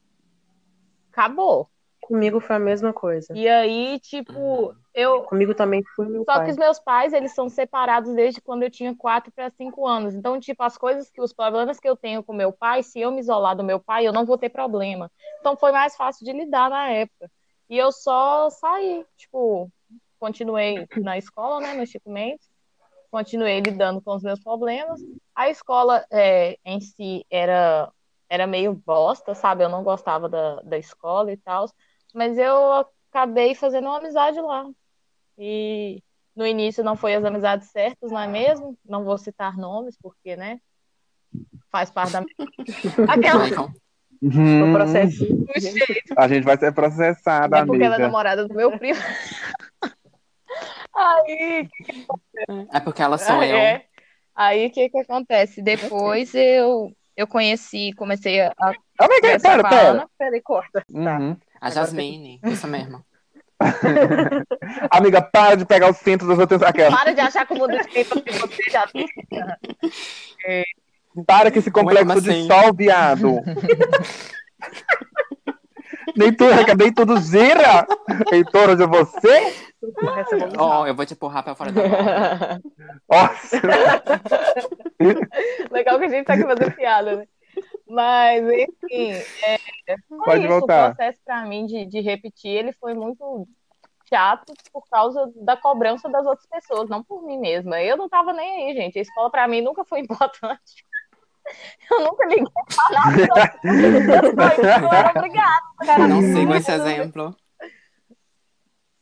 Acabou. Comigo foi a mesma coisa. E aí, tipo, eu. Comigo também foi meu Só pai. que os meus pais, eles são separados desde quando eu tinha 4 para 5 anos. Então, tipo, as coisas que, os problemas que eu tenho com meu pai, se eu me isolar do meu pai, eu não vou ter problema. Então, foi mais fácil de lidar na época. E eu só saí, tipo, continuei na escola, né, no Chico Mendes. Continuei lidando com os meus problemas. A escola é, em si era, era meio bosta, sabe? Eu não gostava da, da escola e tal. Mas eu acabei fazendo uma amizade lá. E no início não foi as amizades certas, não é mesmo? Não vou citar nomes, porque, né? Faz parte da. Aquela. Uhum. processo. A gente vai ser processada, é porque amiga. ela é namorada do meu primo. Aí. É porque ela sou é. eu. Aí o que que acontece? Depois eu eu conheci, comecei a. Amiga, pera, pera. Peraí, corta. Uhum. Tá. A Jasmine, isso mesmo. Amiga, para de pegar o centro das outras. Aquela. Para de achar que o mundo tem você já. É. Para que esse complexo assim? de sol, viado. nem tudo, nem tudo gira em torno de você. Ó, oh, eu vou te empurrar pra fora da Nossa. Legal que a gente tá aqui fazendo piada, né? Mas, enfim, é, foi Pode isso. voltar. O processo para mim de, de repetir, ele foi muito chato por causa da cobrança das outras pessoas, não por mim mesma. Eu não tava nem aí, gente. A escola para mim nunca foi importante. Eu nunca liguei pra nada. Eu era obrigada. Não sigo esse exemplo.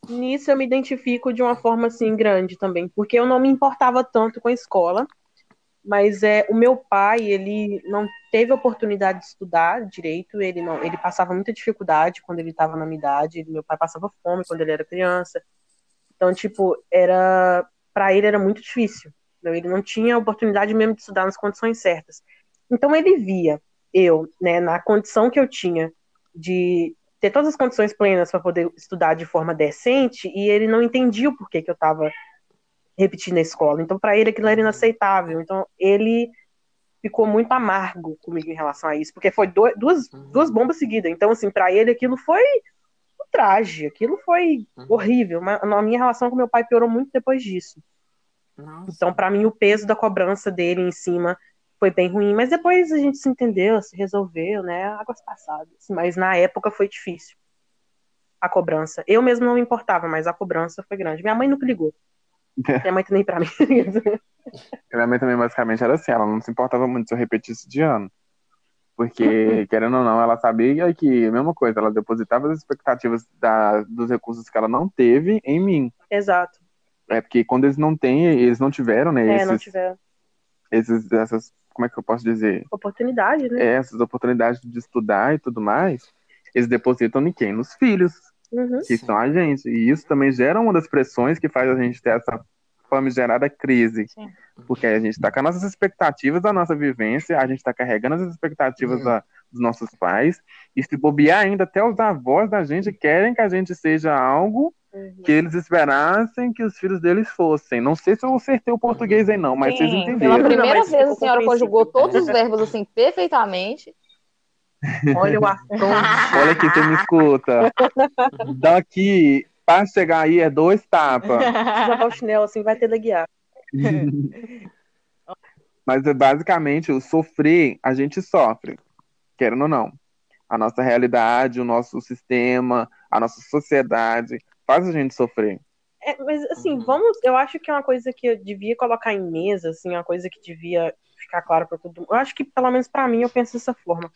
Nisso eu me identifico de uma forma assim grande também, porque eu não me importava tanto com a escola, mas é o meu pai, ele não teve oportunidade de estudar direito, ele não, ele passava muita dificuldade quando ele estava na minha idade, meu pai passava fome quando ele era criança. Então, tipo, era para ele era muito difícil. Então, ele não tinha oportunidade mesmo de estudar nas condições certas. Então ele via eu, né, na condição que eu tinha de ter todas as condições plenas para poder estudar de forma decente e ele não entendia o porquê que eu estava repetindo a escola. Então, para ele, aquilo era inaceitável. Então, ele ficou muito amargo comigo em relação a isso, porque foi do, duas, Uhum. duas bombas seguidas. Então, assim, para ele, aquilo foi um traje, aquilo foi Uhum. horrível. Mas a minha relação com meu pai piorou muito depois disso. Nossa. Então, para mim, o peso da cobrança dele em cima foi bem ruim. Mas depois a gente se entendeu, se resolveu, né? Águas passadas. Mas na época foi difícil. A cobrança. Eu mesmo não me importava, mas a cobrança foi grande. Minha mãe nunca ligou. Minha mãe também pra mim. Minha mãe também basicamente era assim, ela não se importava muito se eu repetisse de ano. Porque, querendo ou não, ela sabia que, a mesma coisa, ela depositava as expectativas da, dos recursos que ela não teve em mim. Exato. É porque quando eles não têm, eles não tiveram, né, É, esses, não tiver esses, essas, como é que eu posso dizer? oportunidade, né? É, essas oportunidades de estudar e tudo mais, eles depositam em quem? Nos filhos, Uhum. que Sim. são a gente. E isso também gera uma das pressões que faz a gente ter essa famigerada crise. Sim. Porque a gente tá com as nossas expectativas da nossa vivência, a gente tá carregando as expectativas Uhum. da- dos nossos pais, e se bobear ainda, até os avós da gente querem que a gente seja algo Uhum. que eles esperassem que os filhos deles fossem. Não sei se eu acertei o português aí não, mas vocês Sim, entenderam. pela primeira Não, vez a senhora conjugou todos os verbos assim perfeitamente. Olha o afronto. Olha aqui, você me escuta. Daqui, pra chegar aí, é dois tapas. Se lavar o chinelo assim, vai ter guiar. Mas é basicamente o sofrer, a gente sofre, querendo ou não. A nossa realidade, o nosso sistema, a nossa sociedade faz a gente sofrer. É, mas assim, vamos. Eu acho que é uma coisa que eu devia colocar em mesa, assim, uma coisa que devia ficar claro para todo mundo. Eu acho que, pelo menos para mim, eu penso dessa forma.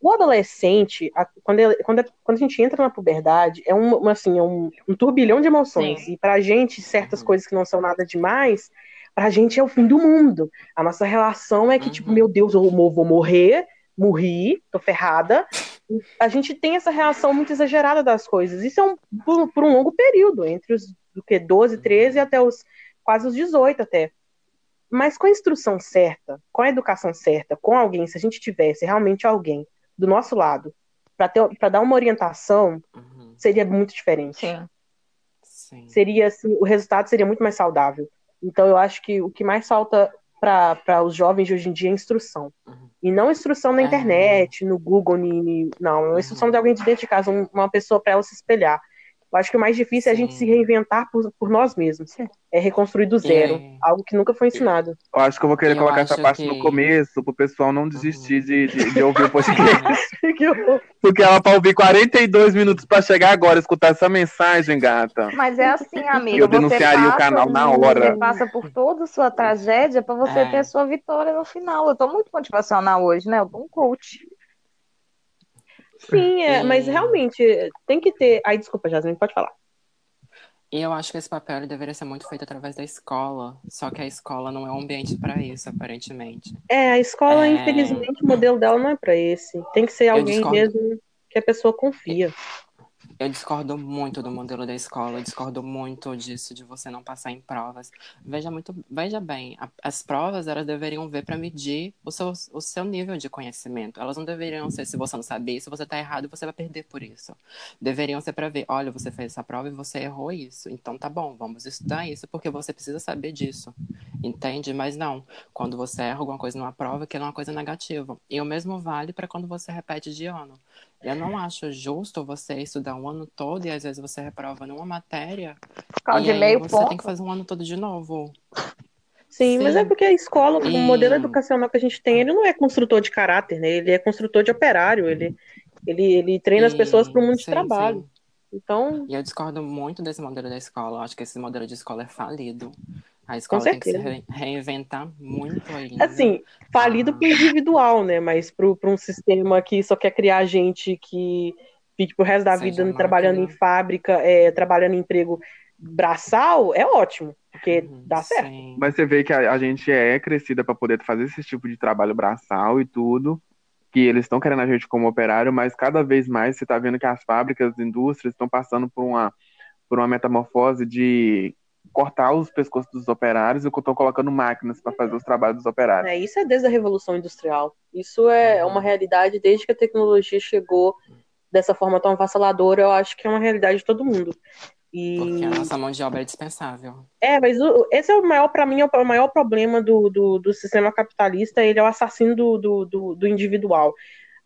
O adolescente, a- quando, ele- quando, quando a gente entra na puberdade, é um, assim, é um, um turbilhão de emoções. Sim. E pra gente, certas Uhum. coisas que não são nada demais, pra gente é o fim do mundo. A nossa relação é que, tipo, Uhum. meu Deus, eu vou morrer, morri, tô ferrada. A gente tem essa reação muito exagerada das coisas. Isso é um, por, por um longo período, entre os do que 12, 13 até os quase os 18 até. Mas com a instrução certa, com a educação certa, com alguém, se a gente tivesse realmente alguém do nosso lado para dar uma orientação, Uhum. seria muito diferente. Sim. Sim. Seria assim, o resultado seria muito mais saudável. Então eu acho que o que mais falta para os jovens de hoje em dia é instrução. Uhum. E não instrução na É. internet, no Google, ni- ni- não, é uma instrução de alguém de dentro de casa, um- uma pessoa para ela se espelhar. Eu acho que o mais difícil é a gente Sim. se reinventar por, por nós mesmos. É reconstruir do zero, É. algo que nunca foi ensinado. Eu acho que eu vou querer Eu colocar essa parte que- no começo, pro pessoal não desistir Uhum. de, de, de ouvir o podcast. Porque ela vai ouvir 42 minutos pra chegar agora, escutar essa mensagem, gata. Mas é assim, amiga. Eu você denunciaria o passa- canal na hora. Você passa por toda a sua tragédia pra você É. ter a sua vitória no final. Eu tô muito motivacional hoje, né? Eu tô um coach. Sim, é, E- mas realmente tem que ter. Ai, desculpa, Jasmine, pode falar. E eu acho que esse papel deveria ser muito feito através da escola. Só que a escola não é um ambiente para isso, aparentemente. É, a escola, É. infelizmente, o modelo dela não é pra esse. Tem que ser alguém mesmo que a pessoa confia. Eu discordo muito do modelo da escola, eu discordo muito disso, de você não passar em provas. Veja muito, veja bem, a- as provas elas deveriam ver para medir o seu, o seu nível de conhecimento. Elas não deveriam ser se você não saber, se você tá errado, você vai perder por isso. Deveriam ser para ver, olha, você fez essa prova e você errou isso. Então tá bom, vamos estudar isso porque você precisa saber disso. Entende? Mas não, quando você erra alguma coisa numa prova, que é uma coisa negativa. E o mesmo vale para quando você repete de ano. Eu não acho justo você estudar um ano todo e às vezes você reprova numa matéria Por de meio você ponto. tem que fazer um ano todo de novo. Sim, mas é Sim. porque a escola, o E- modelo educacional que a gente tem, ele não é construtor de caráter, né? Ele é construtor de operário, ele, ele, ele treina as E- pessoas para o mundo de sim, trabalho. sim. Então, E eu discordo muito desse modelo da escola. Eu acho que esse modelo de escola é falido. A escola tem que se re- reinventar muito ainda. assim, falido Ah. para o individual, né? Mas para um sistema que só quer criar gente que fique pro resto da Seja vida trabalhando em fábrica, é, trabalhando em emprego braçal, é ótimo, porque Uhum, dá certo. sim. Mas você vê que a, a gente é crescida para poder fazer esse tipo de trabalho braçal e tudo, que eles estão querendo a gente como operário, mas cada vez mais você está vendo que as fábricas, as indústrias estão passando por uma, por uma metamorfose de cortar os pescoços dos operários e estão colocando máquinas para fazer os trabalhos dos operários. É, isso é desde a Revolução Industrial. Isso é Uhum. uma realidade desde que a tecnologia chegou dessa forma tão avassaladora. Eu acho que é uma realidade de todo mundo. E Porque a nossa mão de obra é dispensável. é, mas o- esse é o maior, para mim, é o maior problema do, do, do sistema capitalista. Ele é o assassino do, do, do, do individual.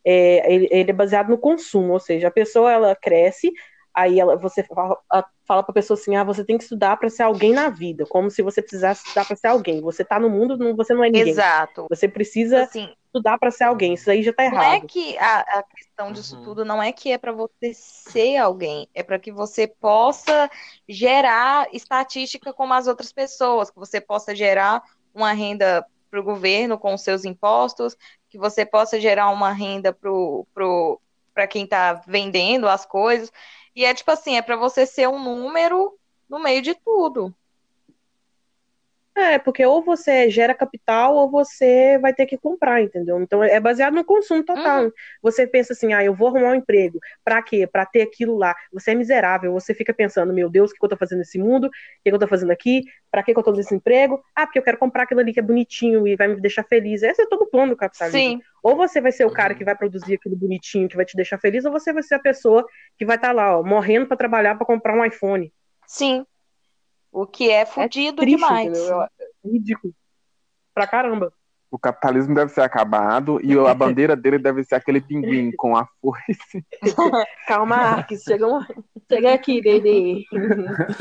É, ele, ele é baseado no consumo, ou seja, a pessoa ela cresce, aí ela, você fala, fala para a pessoa assim, ah, você tem que estudar para ser alguém na vida, como se você precisasse estudar para ser alguém. Você tá no mundo, não- você não é ninguém. Exato. Você precisa Assim, estudar para ser alguém. Isso aí já tá não é errado. que a, a questão disso Uhum. tudo não é que é para você ser alguém, é para que você possa gerar estatística como as outras pessoas, que você possa gerar uma renda para o governo com os seus impostos, que você possa gerar uma renda pro, pro, para quem está vendendo as coisas. E é tipo assim, é para você ser um número no meio de tudo. É, porque ou você gera capital ou você vai ter que comprar, entendeu? Então é baseado no consumo total. Você pensa assim, ah, eu vou arrumar um emprego. Pra quê? Pra ter aquilo lá. Você é miserável. Você fica pensando, meu Deus, o que que eu tô fazendo nesse mundo? O que que eu tô fazendo aqui? Pra que que eu tô nesse emprego? Ah, porque eu quero comprar aquilo ali que é bonitinho e vai me deixar feliz. Esse é todo o plano do capitalismo. Sim, Ou você vai ser o cara Uhum. que vai produzir aquilo bonitinho que vai te deixar feliz, ou você vai ser a pessoa que vai estar lá, ó, morrendo pra trabalhar pra comprar um iPhone. sim. O que é fudido Triste, demais. entendeu? Ridículo. Pra caramba. O capitalismo deve ser acabado e a bandeira dele deve ser aquele pinguim com a foice. Calma, Arques, chega, um... chega aqui, Dede.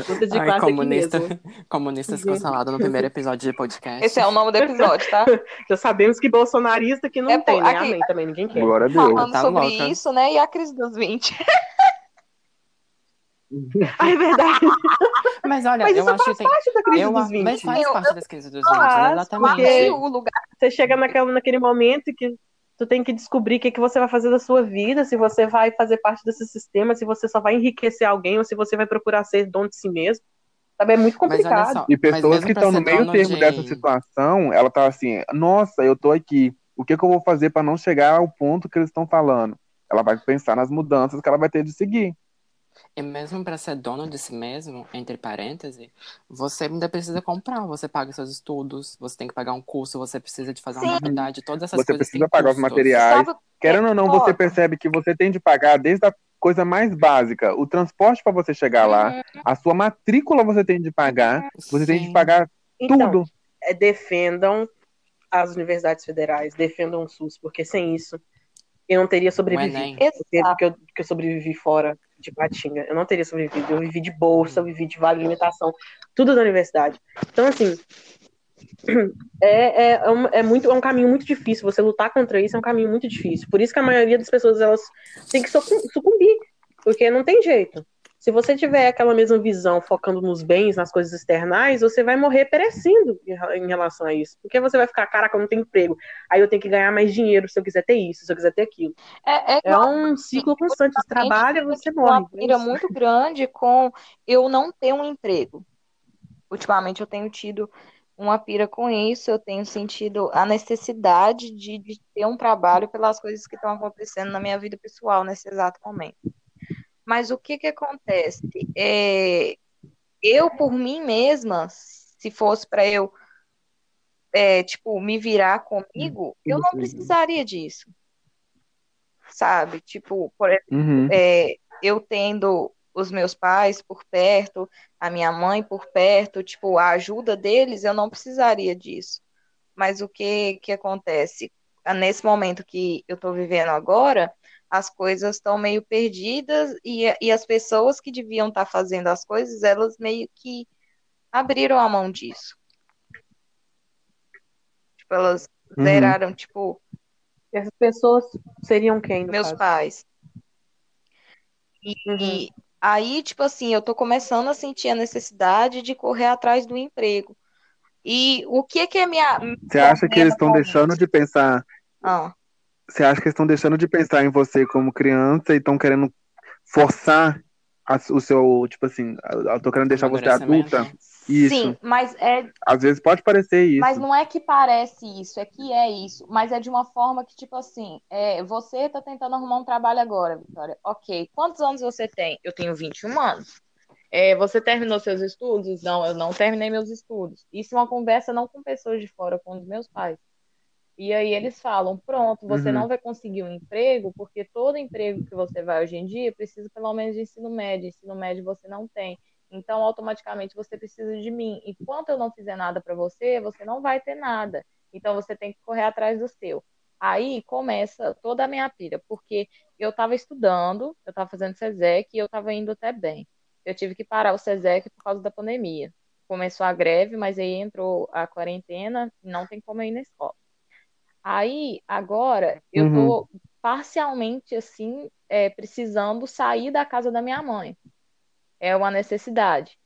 Luta de Ai, comunista, comunistas cancelados no primeiro episódio de podcast. Esse é o nome do episódio, tá? Já sabemos que bolsonarista que não É, tem, né? aqui- Amém também, ninguém quer. Glória a Deus. Falando Tá sobre louca. isso, né? E a crise dos 20. Ah, é verdade. Mas olha, Mas eu isso acho que faz tem. parte da crise Eu, dos a- 20. mas faz Eu- parte das crises dos Faz, 20, porque- exatamente. Amei o lugar. Você chega naquela, naquele momento que tu tem que descobrir o que, que você vai fazer da sua vida, se você vai fazer parte desse sistema, se você só vai enriquecer alguém ou se você vai procurar ser dono de si mesmo. Sabe? É muito complicado. só, E pessoas que estão no meio termo de- dessa situação, ela tá assim, nossa, eu tô aqui. O que que eu vou fazer para não chegar ao ponto que eles estão falando? Ela vai pensar nas mudanças que ela vai ter de seguir. E mesmo para ser dono de si mesmo, entre parênteses, você ainda precisa comprar. Você paga seus estudos, você tem que pagar um curso, você precisa de fazer uma Sim. faculdade, todas essas Você coisas precisa têm pagar os materiais. Querendo ou não, você percebe que você tem de pagar desde a coisa mais básica, o transporte para você chegar lá, Uhum. a sua matrícula você tem de pagar, você tem de Sim. pagar Então, tudo. é, defendam as universidades federais, defendam o SUS, porque sem isso eu não teria sobrevivido. Enem. O tempo Exato. que eu, que eu sobrevivi fora de Patinga, eu não teria sobrevivido. Eu vivi de bolsa, eu vivi de vale alimentação, tudo da universidade. Então, assim, é, é, é, um, é muito, é um caminho muito difícil. Você lutar contra isso é um caminho muito difícil. Por isso que a maioria das pessoas elas tem que sucum- sucumbir, porque não tem jeito. Se você tiver aquela mesma visão focando nos bens, nas coisas externais, você vai morrer perecendo em re- em relação a isso. Porque você vai ficar, caraca, eu não tenho emprego. Aí eu tenho que ganhar mais dinheiro se eu quiser ter isso, se eu quiser ter aquilo. É, é É um ciclo constante. Você trabalha, você uma morre. É pira isso. muito grande com eu não ter um emprego. Ultimamente eu tenho tido uma pira com isso, eu tenho sentido a necessidade de, de ter um trabalho pelas coisas que estão acontecendo na minha vida pessoal nesse exato momento. Mas o que que acontece? É, eu, por mim mesma, se fosse para eu, é, tipo, me virar comigo, eu não precisaria disso. Sabe? Tipo, por Uhum. é, eu tendo os meus pais por perto, a minha mãe por perto, tipo, a ajuda deles, eu não precisaria disso. Mas o que que acontece? Nesse momento que eu tô vivendo agora, as coisas estão meio perdidas e, e as pessoas que deviam estar fazendo as coisas, elas meio que abriram a mão disso. Tipo, elas Uhum. zeraram, tipo, Essas pessoas seriam quem, meus caso? pais. E, Uhum. e aí, tipo assim, eu tô começando a sentir a necessidade de correr atrás do emprego. E o que que é minha. Você acha que eles estão deixando de pensar? Ah, Você acha que eles estão deixando de pensar em você como criança e estão querendo forçar a- o seu, tipo assim, eu tô querendo deixar você adulta? Isso. sim, mas é Às vezes pode parecer isso. Mas não é que parece isso, é que é isso. Mas é de uma forma que, tipo assim, é, você tá tentando arrumar um trabalho agora, Vitória. Ok. Quantos anos você tem? Eu tenho 21 anos. É, você terminou seus estudos? Não, eu não terminei meus estudos. Isso é uma conversa não com pessoas de fora, com os meus pais. E aí eles falam, pronto, você Uhum. não vai conseguir um emprego, porque todo emprego que você vai hoje em dia precisa pelo menos de ensino médio. Ensino médio você não tem. Então, automaticamente você precisa de mim. Enquanto eu não fizer nada para você, você não vai ter nada. Então, você tem que correr atrás do seu. Aí começa toda a minha pira, porque eu estava estudando, eu estava fazendo SESEC e eu estava indo até bem. Eu tive que parar o SESEC por causa da pandemia. Começou a greve, mas aí entrou a quarentena não tem como eu ir na escola. Aí, agora, eu Uhum. tô parcialmente, assim, é, precisando sair da casa da minha mãe. É uma necessidade.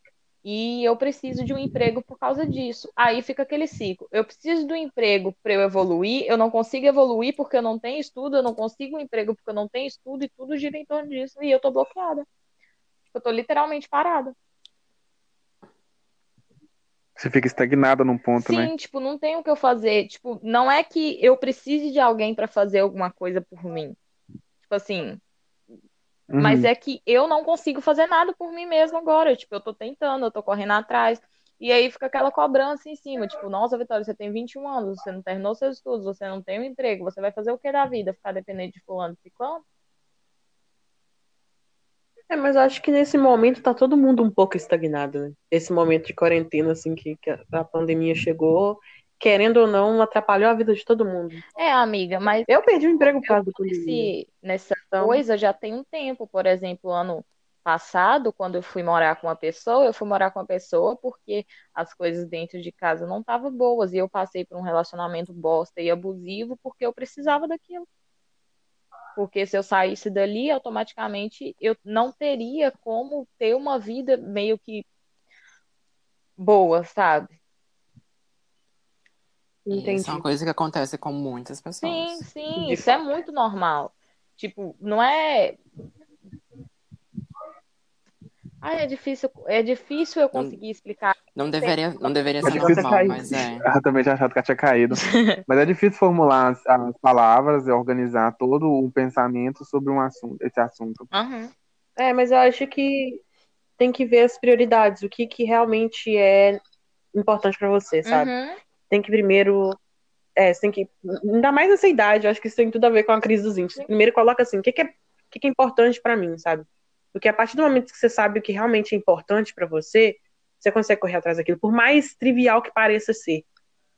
E eu preciso de um emprego por causa disso. Aí fica aquele ciclo. Eu preciso do emprego para eu evoluir, eu não consigo evoluir porque eu não tenho estudo, eu não consigo um emprego porque eu não tenho estudo, e tudo gira em torno disso. E eu tô bloqueada. Eu tô literalmente parada. Você fica estagnada num ponto, Sim, né? tipo, não tem o que eu fazer. Tipo, não é que eu precise de alguém para fazer alguma coisa por mim. Tipo assim, Uhum. mas é que eu não consigo fazer nada por mim mesma agora. Tipo, eu tô tentando, eu tô correndo atrás. E aí fica aquela cobrança em cima, tipo, nossa, Vitória, você tem 21 anos, você não terminou seus estudos, você não tem um emprego, você vai fazer o que da vida? Ficar dependente de fulano e ciclano? É, mas acho que nesse momento tá todo mundo um pouco estagnado, né? Esse momento de quarentena, assim, que, que a- pandemia chegou, querendo ou não, atrapalhou a vida de todo mundo. É, amiga, mas Eu perdi o emprego por causa nesse, nessa Então- coisa já tem um tempo. Por exemplo, ano passado, quando eu fui morar com uma pessoa, eu fui morar com uma pessoa porque as coisas dentro de casa não estavam boas e eu passei por um relacionamento bosta e abusivo porque eu precisava daquilo. Porque se eu saísse dali, automaticamente eu não teria como ter uma vida meio que boa, sabe? Entendi. Isso é uma coisa que acontece com muitas pessoas. Sim, sim, isso é muito normal. Tipo, não é. Ai, é difícil, é difícil eu conseguir explicar. Não deveria, não deveria É ser difícil normal, cair. mas é. Eu também tinha achado que ela tinha caído. Mas é difícil formular as, as palavras e organizar todo o pensamento sobre um assunto, esse assunto. Aham. É, mas eu acho que tem que ver as prioridades, o que, que realmente é importante pra você, sabe? Uhum. Tem que primeiro. É, você tem que. Ainda mais nessa idade, eu acho que isso tem tudo a ver com a crise dos 20. Você primeiro coloca assim, o que, que, é, o que, que é importante pra mim, sabe? Porque a partir do momento que você sabe o que realmente é importante pra você, você consegue correr atrás daquilo, por mais trivial que pareça ser,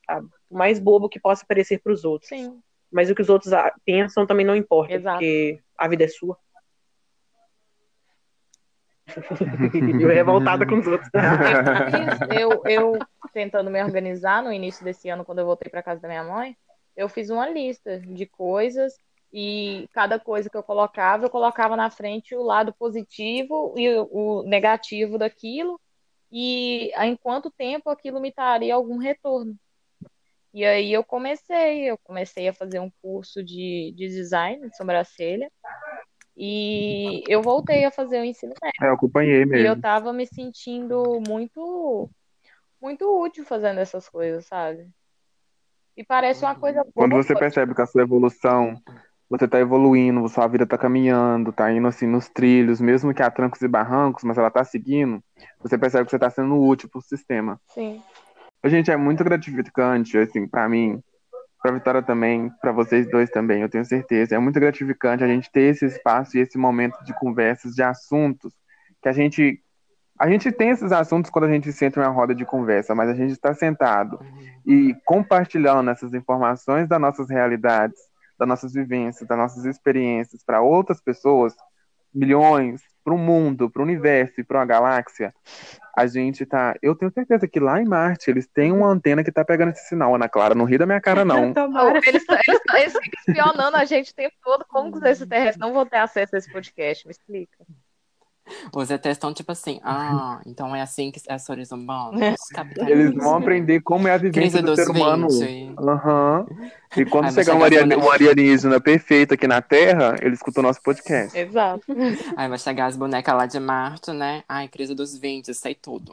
sabe? Por mais bobo que possa parecer pros outros. Sim. Mas o que os outros pensam também não importa, Exato. porque a vida é sua. eu revoltada com os outros. Eu, eu tentando me organizar no início desse ano, quando eu voltei para casa da minha mãe, eu fiz uma lista de coisas e cada coisa que eu colocava, eu colocava na frente o lado positivo e o, negativo daquilo e em quanto tempo aquilo me traria algum retorno. E aí eu comecei, eu comecei a fazer um curso de, de design de sobrancelha e eu voltei a fazer o ensino médio. É, eu acompanhei E eu mesmo. tava me sentindo muito, muito útil fazendo essas coisas, sabe? E parece uma coisa Quando boba, você percebe que a sua evolução, você tá evoluindo, sua vida tá caminhando, tá indo assim nos trilhos, mesmo que há trancos e barrancos, mas ela tá seguindo, você percebe que você tá sendo útil pro sistema. Sim. Gente, é muito gratificante, assim, pra mim, pra Vitória também, pra vocês dois também, eu tenho certeza. É muito gratificante a gente ter esse espaço e esse momento de conversas, de assuntos, que a gente. A gente tem esses assuntos quando a gente senta em uma roda de conversa, mas a gente está sentado e compartilhando essas informações das nossas realidades, das nossas vivências, das nossas experiências para outras pessoas, milhões, para o mundo, para o universo e para uma galáxia, a gente tá. Eu tenho certeza que lá em Marte eles têm uma antena que tá pegando esse sinal, Ana Clara. Não ri da minha cara, não. Oh, eles, eles, eles ficam espionando a gente o tempo todo. Como que os extraterrestres não vão ter acesso a esse podcast? Me explica. Os ETs estão tipo assim, ah, então é assim que é seres humanos. Eles vão aprender como é a vivência do ser humano. Uhum. E quando Ai, chegar um, arian um alienígena perfeito aqui na Terra, ele escuta o nosso podcast. Exato. Aí vai chegar as bonecas lá de Marte, né? Ai, crise dos 20, sei tudo.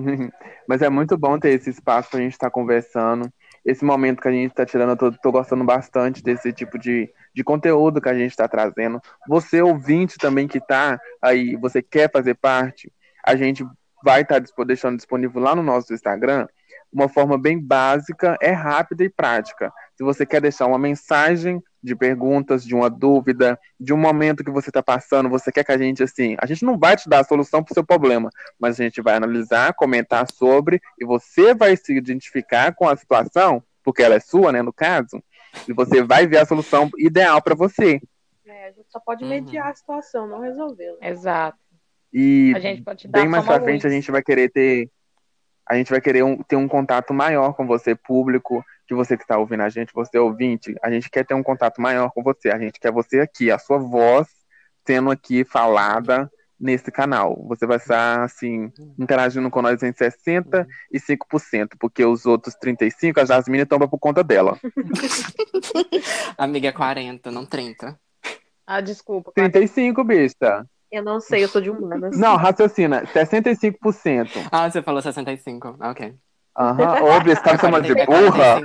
Mas é muito bom ter esse espaço pra gente estar tá conversando esse momento que a gente está tirando, eu tô, tô, gostando bastante desse tipo de, de conteúdo que a gente está trazendo. Você, ouvinte também que está aí, você quer fazer parte, a gente vai estar tá deixando disponível lá no nosso Instagram uma forma bem básica, é rápida e prática. Se você quer deixar uma mensagem de perguntas, de uma dúvida, de um momento que você está passando, você quer que a gente, assim, a gente não vai te dar a solução para o seu problema, mas a gente vai analisar, comentar sobre, e você vai se identificar com a situação, porque ela é sua, né, no caso, e você vai ver a solução ideal para você. É, a gente só pode mediar uhum. a situação, não resolvê-la. Exato. E bem mais pra frente a gente vai querer ter a gente vai querer um, ter um contato maior com você, público, que você que está ouvindo a gente, você ouvinte, a gente quer ter um contato maior com você, a gente quer você aqui, a sua voz sendo aqui falada nesse canal. Você vai estar, assim, interagindo com nós em 65%, porque os outros 35%, a Jasmine toma por conta dela. Amiga, 40, não 30. Ah, desculpa. 35, besta. Eu não sei, eu sou de humanas. Não, raciocina, 65%. Ah, você falou 65, ok. Aham, ô, bicho, tá me chamando de burra?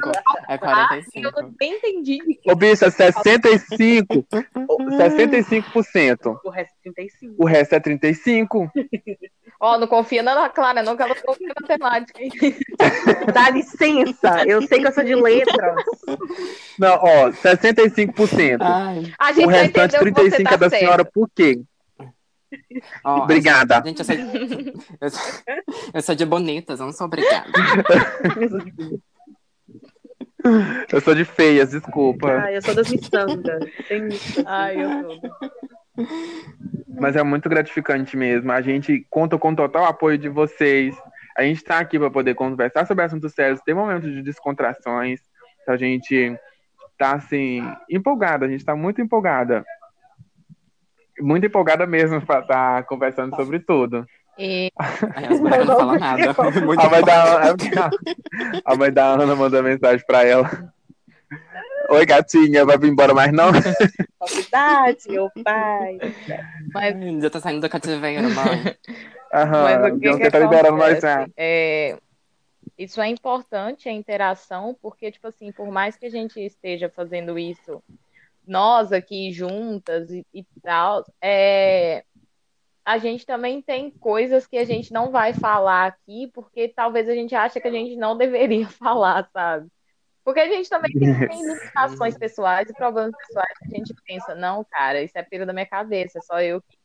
É 45. Ah, eu nem entendi. Ô, bicho, é 65. 65%. O resto é 35. O resto é 35. Ó, oh, não confia na Ana Clara, não, que ela não confia na matemática. Dá licença, eu sei que eu sou de letras. Não, ó, 65%. Ai. A gente o restante 35% tá é da certo. senhora, por quê? Oh, obrigada. Eu sou, gente, eu sou, eu, sou, eu sou de bonitas, eu não sou obrigada. eu sou de feias, desculpa. Ah, eu sou das miçangas. Tem... Ai, eu sou. Mas é muito gratificante mesmo. A gente conta com total apoio de vocês. A gente está aqui para poder conversar sobre assuntos sérios, ter momentos de descontrações. A gente tá assim empolgada, a gente está muito empolgada muito empolgada mesmo para estar tá conversando sobre tudo. E... As não fala nada. a, mãe da, a mãe da Ana mandou mensagem para ela. Oi, gatinha, vai vir embora mais não? Novidade, meu pai. Mas... Já tá saindo do cativeiro, mãe. Aham, Mas o que, que tá liberando nós já. É, isso é importante, a interação, porque, tipo assim, por mais que a gente esteja fazendo isso nós aqui juntas e, e tal, é, a gente também tem coisas que a gente não vai falar aqui, porque talvez a gente ache que a gente não deveria falar, sabe? Porque a gente também tem, tem limitações pessoais e problemas pessoais que a gente pensa, não, cara, isso é pira da minha cabeça, é só eu que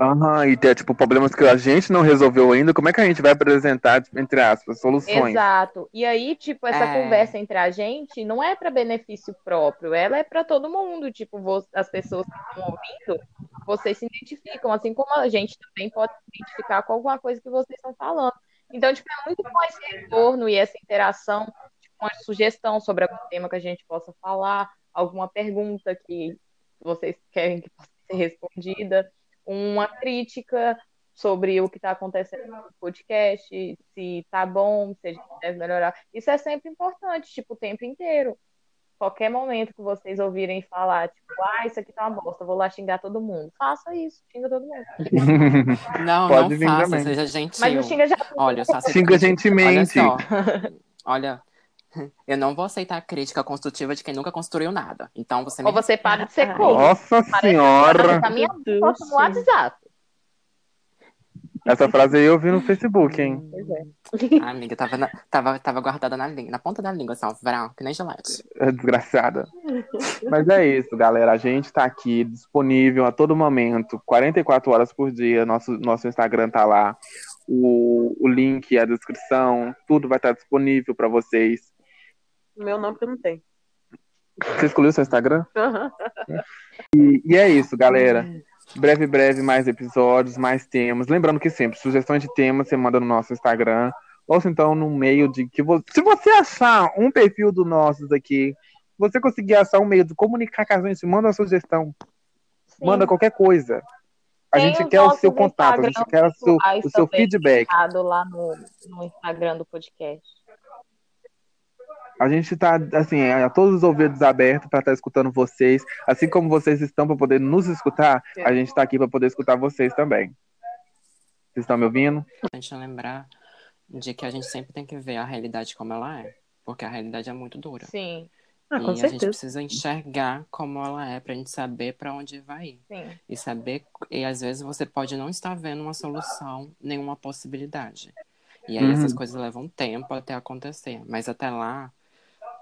Aham, e tem, tipo, problemas que a gente não resolveu ainda, como é que a gente vai apresentar, tipo, entre aspas, soluções? Exato. E aí, tipo, essa é... conversa entre a gente não é para benefício próprio, ela é para todo mundo. Tipo, as pessoas que estão ouvindo, vocês se identificam, assim como a gente também pode se identificar com alguma coisa que vocês estão falando. Então, tipo, é muito bom esse retorno e essa interação, tipo, uma sugestão sobre algum tema que a gente possa falar, alguma pergunta que vocês querem que possa ser respondida uma crítica sobre o que está acontecendo no podcast, se tá bom, se a gente deve melhorar. Isso é sempre importante, tipo, o tempo inteiro. Qualquer momento que vocês ouvirem falar, tipo, ah, isso aqui tá uma bosta, vou lá xingar todo mundo. Faça isso, xinga todo mundo. Não, Pode não faça, também. seja gentil. Mas não xinga já. Olha, só xinga gentilmente. Olha só. Olha, eu não vou aceitar crítica construtiva de quem nunca construiu nada. Então você Ou você para de ser coach. Nossa senhora! Tá minha foto no WhatsApp. Essa frase aí eu vi no Facebook, hein? Pois é. A amiga, tava, na, tava, tava guardada na, língua, na ponta da língua, assim, ó, verão, que nem gelete. É desgraçada. Mas é isso, galera. A gente tá aqui disponível a todo momento, 44 horas por dia. Nosso, nosso Instagram tá lá. O, o link, a descrição, tudo vai estar disponível para vocês. Meu não, porque não tem. Você escolheu seu Instagram? e, e, é isso, galera. Breve, breve, mais episódios, mais temas. Lembrando que sempre, sugestões de temas você manda no nosso Instagram. Ou se então no meio de que você. Se você achar um perfil do nossos aqui, você conseguir achar um meio de comunicar com a gente, manda uma sugestão. Sim. Manda qualquer coisa. A Tem gente quer o seu contato, a gente quer o seu, o seu feedback. lá no, no Instagram do podcast. A gente está assim, a todos os ouvidos abertos para estar escutando vocês, assim como vocês estão para poder nos escutar, a gente está aqui para poder escutar vocês também. Vocês estão me ouvindo? A gente lembrar de que a gente sempre tem que ver a realidade como ela é. Porque a realidade é muito dura. Sim, Ah, e com a gente precisa enxergar como ela é pra gente saber pra onde vai ir. sim. E saber. E às vezes você pode não estar vendo uma solução, nenhuma possibilidade. E aí Uhum. essas coisas levam tempo até acontecer. Mas até lá,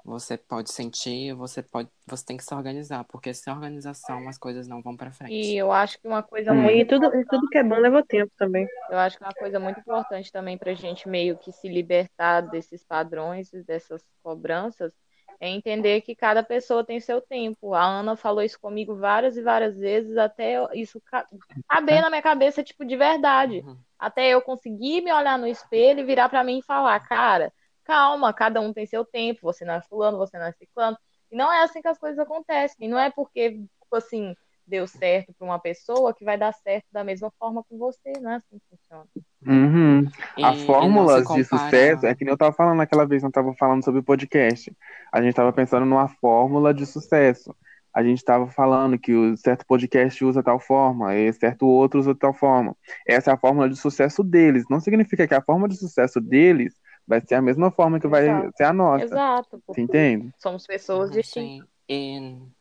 você pode sentir, você pode. Você tem que se organizar, porque sem organização as coisas não vão pra frente. E eu acho que uma coisa Hum. muito E tudo, e tudo que é bom leva tempo também. Eu acho que uma coisa muito importante também para a gente meio que se libertar desses padrões e dessas cobranças é entender que cada pessoa tem seu tempo. A Ana falou isso comigo várias e várias vezes, até isso ca- caber na minha cabeça, tipo, de verdade. Uhum. Até eu conseguir me olhar no espelho e virar para mim e falar, cara, calma, cada um tem seu tempo, você não é fulano, você não é ciclano. E não é assim que as coisas acontecem. E não é porque, tipo assim, deu certo para uma pessoa que vai dar certo da mesma forma com você. Não é assim que funciona. Uhum. E- fórmulas se de sucesso, é que nem eu tava falando naquela vez, não tava falando sobre podcast. A gente tava pensando numa fórmula de sucesso. A gente tava falando que o certo podcast usa tal forma, e certo outro usa tal forma. Essa é a fórmula de sucesso deles. Não significa que a forma de sucesso deles vai ser a mesma forma que vai Exato. ser a nossa. Exato, Você porque entende? somos pessoas distintas. Sim. E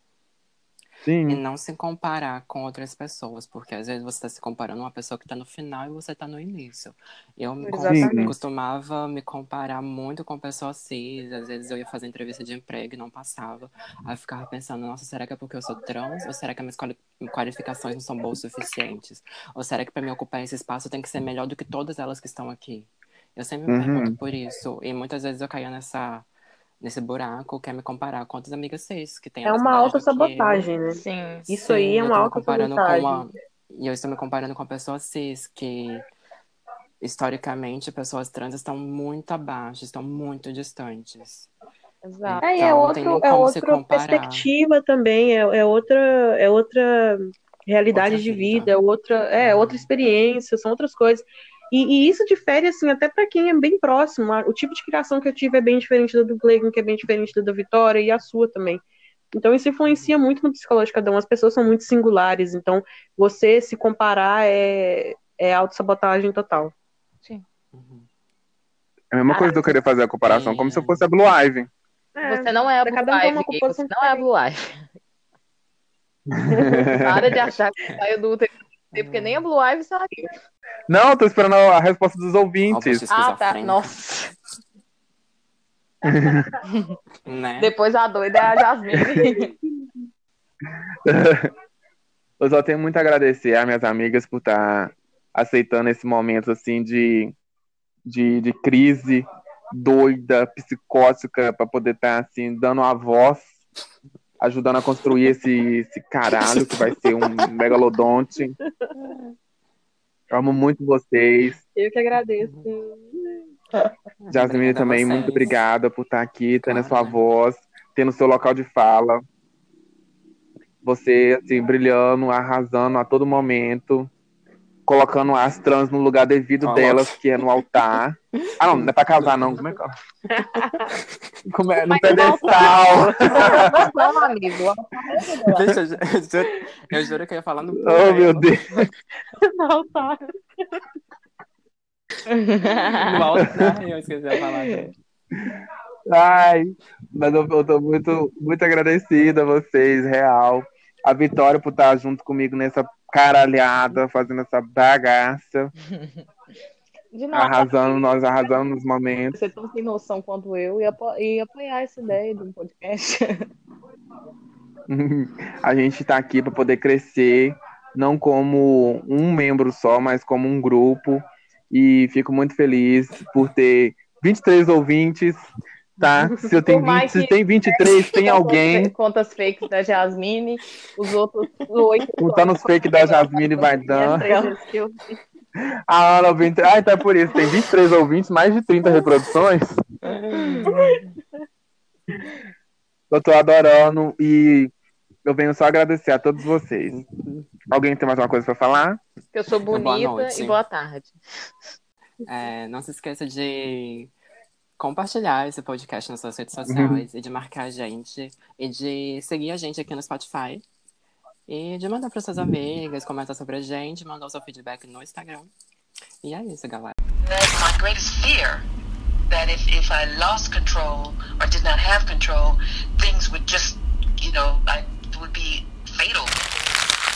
E Sim. não se comparar com outras pessoas, porque às vezes você está se comparando uma pessoa que está no final e você está no início. Eu me com- costumava me comparar muito com pessoas cis, às vezes eu ia fazer entrevista de emprego e não passava. Aí eu ficava pensando, nossa, será que é porque eu sou trans? Ou será que minhas quali- qualificações não são boas o suficientes? Ou será que para me ocupar esse espaço eu tenho que ser melhor do que todas elas que estão aqui? Eu sempre me Uhum. pergunto por isso. E muitas vezes eu caía nessa, nesse buraco, que é me comparar com outras amigas cis, que têm a É uma do que autossabotagem, né? Sim. Isso aí é eu uma autossabotagem. uma E eu estou me comparando com pessoas cis, que historicamente pessoas trans estão muito abaixo, estão muito distantes. Exato. É, é, Então, tem outro, é outra perspectiva também, é, é outra, é outra realidade Outra de vida. vida, é outra, é outra experiência, são outras coisas. E, e isso difere, assim, até para quem é bem próximo. O tipo de criação que eu tive é bem diferente da do Cleiton, que é bem diferente da da Vitória e a sua também. Então isso influencia muito no psicológico de cada um. As pessoas são muito singulares, então você se comparar é, é autossabotagem total. Uhum. É a mesma coisa de eu querer fazer a comparação, como se eu fosse a Blue Ivy. Você não é a Blue um Ivy, você não é a Blue Ivy. Para de achar que saiu do UTI, porque nem a Blue Ivy saiu. Não, tô esperando a resposta dos ouvintes. Ah, tá. Nossa. Né? Depois a doida é a Jasmine. Eu só tenho muito a agradecer às minhas amigas por estar aceitando esse momento assim de, de, de crise doida, psicótica, para poder estar assim dando a voz, ajudando a construir esse, esse caralho que vai ser um megalodonte. Eu amo muito vocês. Eu que agradeço. Jasmine também, muito obrigada por estar aqui, tendo a sua voz, tendo seu local de fala. Você, assim, brilhando, arrasando a todo momento, colocando as trans no lugar devido delas, que é no altar. Ah, não, não é pra casar, não. Como é que Como é? No pedestal. Não, amigo. Deixa, eu, ju- eu juro, eu juro que eu ia falar no Oh, meu Deus. Não, tá. No altar, eu esqueci a palavra. Ai, mas eu, eu tô muito, muito agradecida a vocês, real. A Vitória por estar junto comigo nessa caralhada, fazendo essa bagaça, arrasando, nós arrasando nos momentos. Você tão sem noção quanto eu e, apo e apoiar essa ideia de um podcast. A gente tá aqui para poder crescer, não como um membro só, mas como um grupo. E fico muito feliz por ter 23 ouvintes tá? Se eu tenho Por mais 20, se tem 23, tem alguém. Contas fakes da Jasmine, os outros oito. Contando os fake da Jasmine vai dando. três vezes que eu- A Ana, 20... ah, então é por isso. Tem 23 ouvintes, mais de 30 reproduções. Eu tô adorando e eu venho só agradecer a todos vocês. Alguém tem mais uma coisa pra falar? eu sou Boa bonita noite. e boa tarde. É, não se esqueça de compartilhar esse podcast nas suas redes sociais e de marcar a gente e de seguir a gente aqui no Spotify e de mandar para suas amigas, comentar sobre a gente, mandar o seu feedback no Instagram. E é isso, galera. That's my greatest fear. That if, if I lost control or did not have control, things would just, you know, I, would be fatal.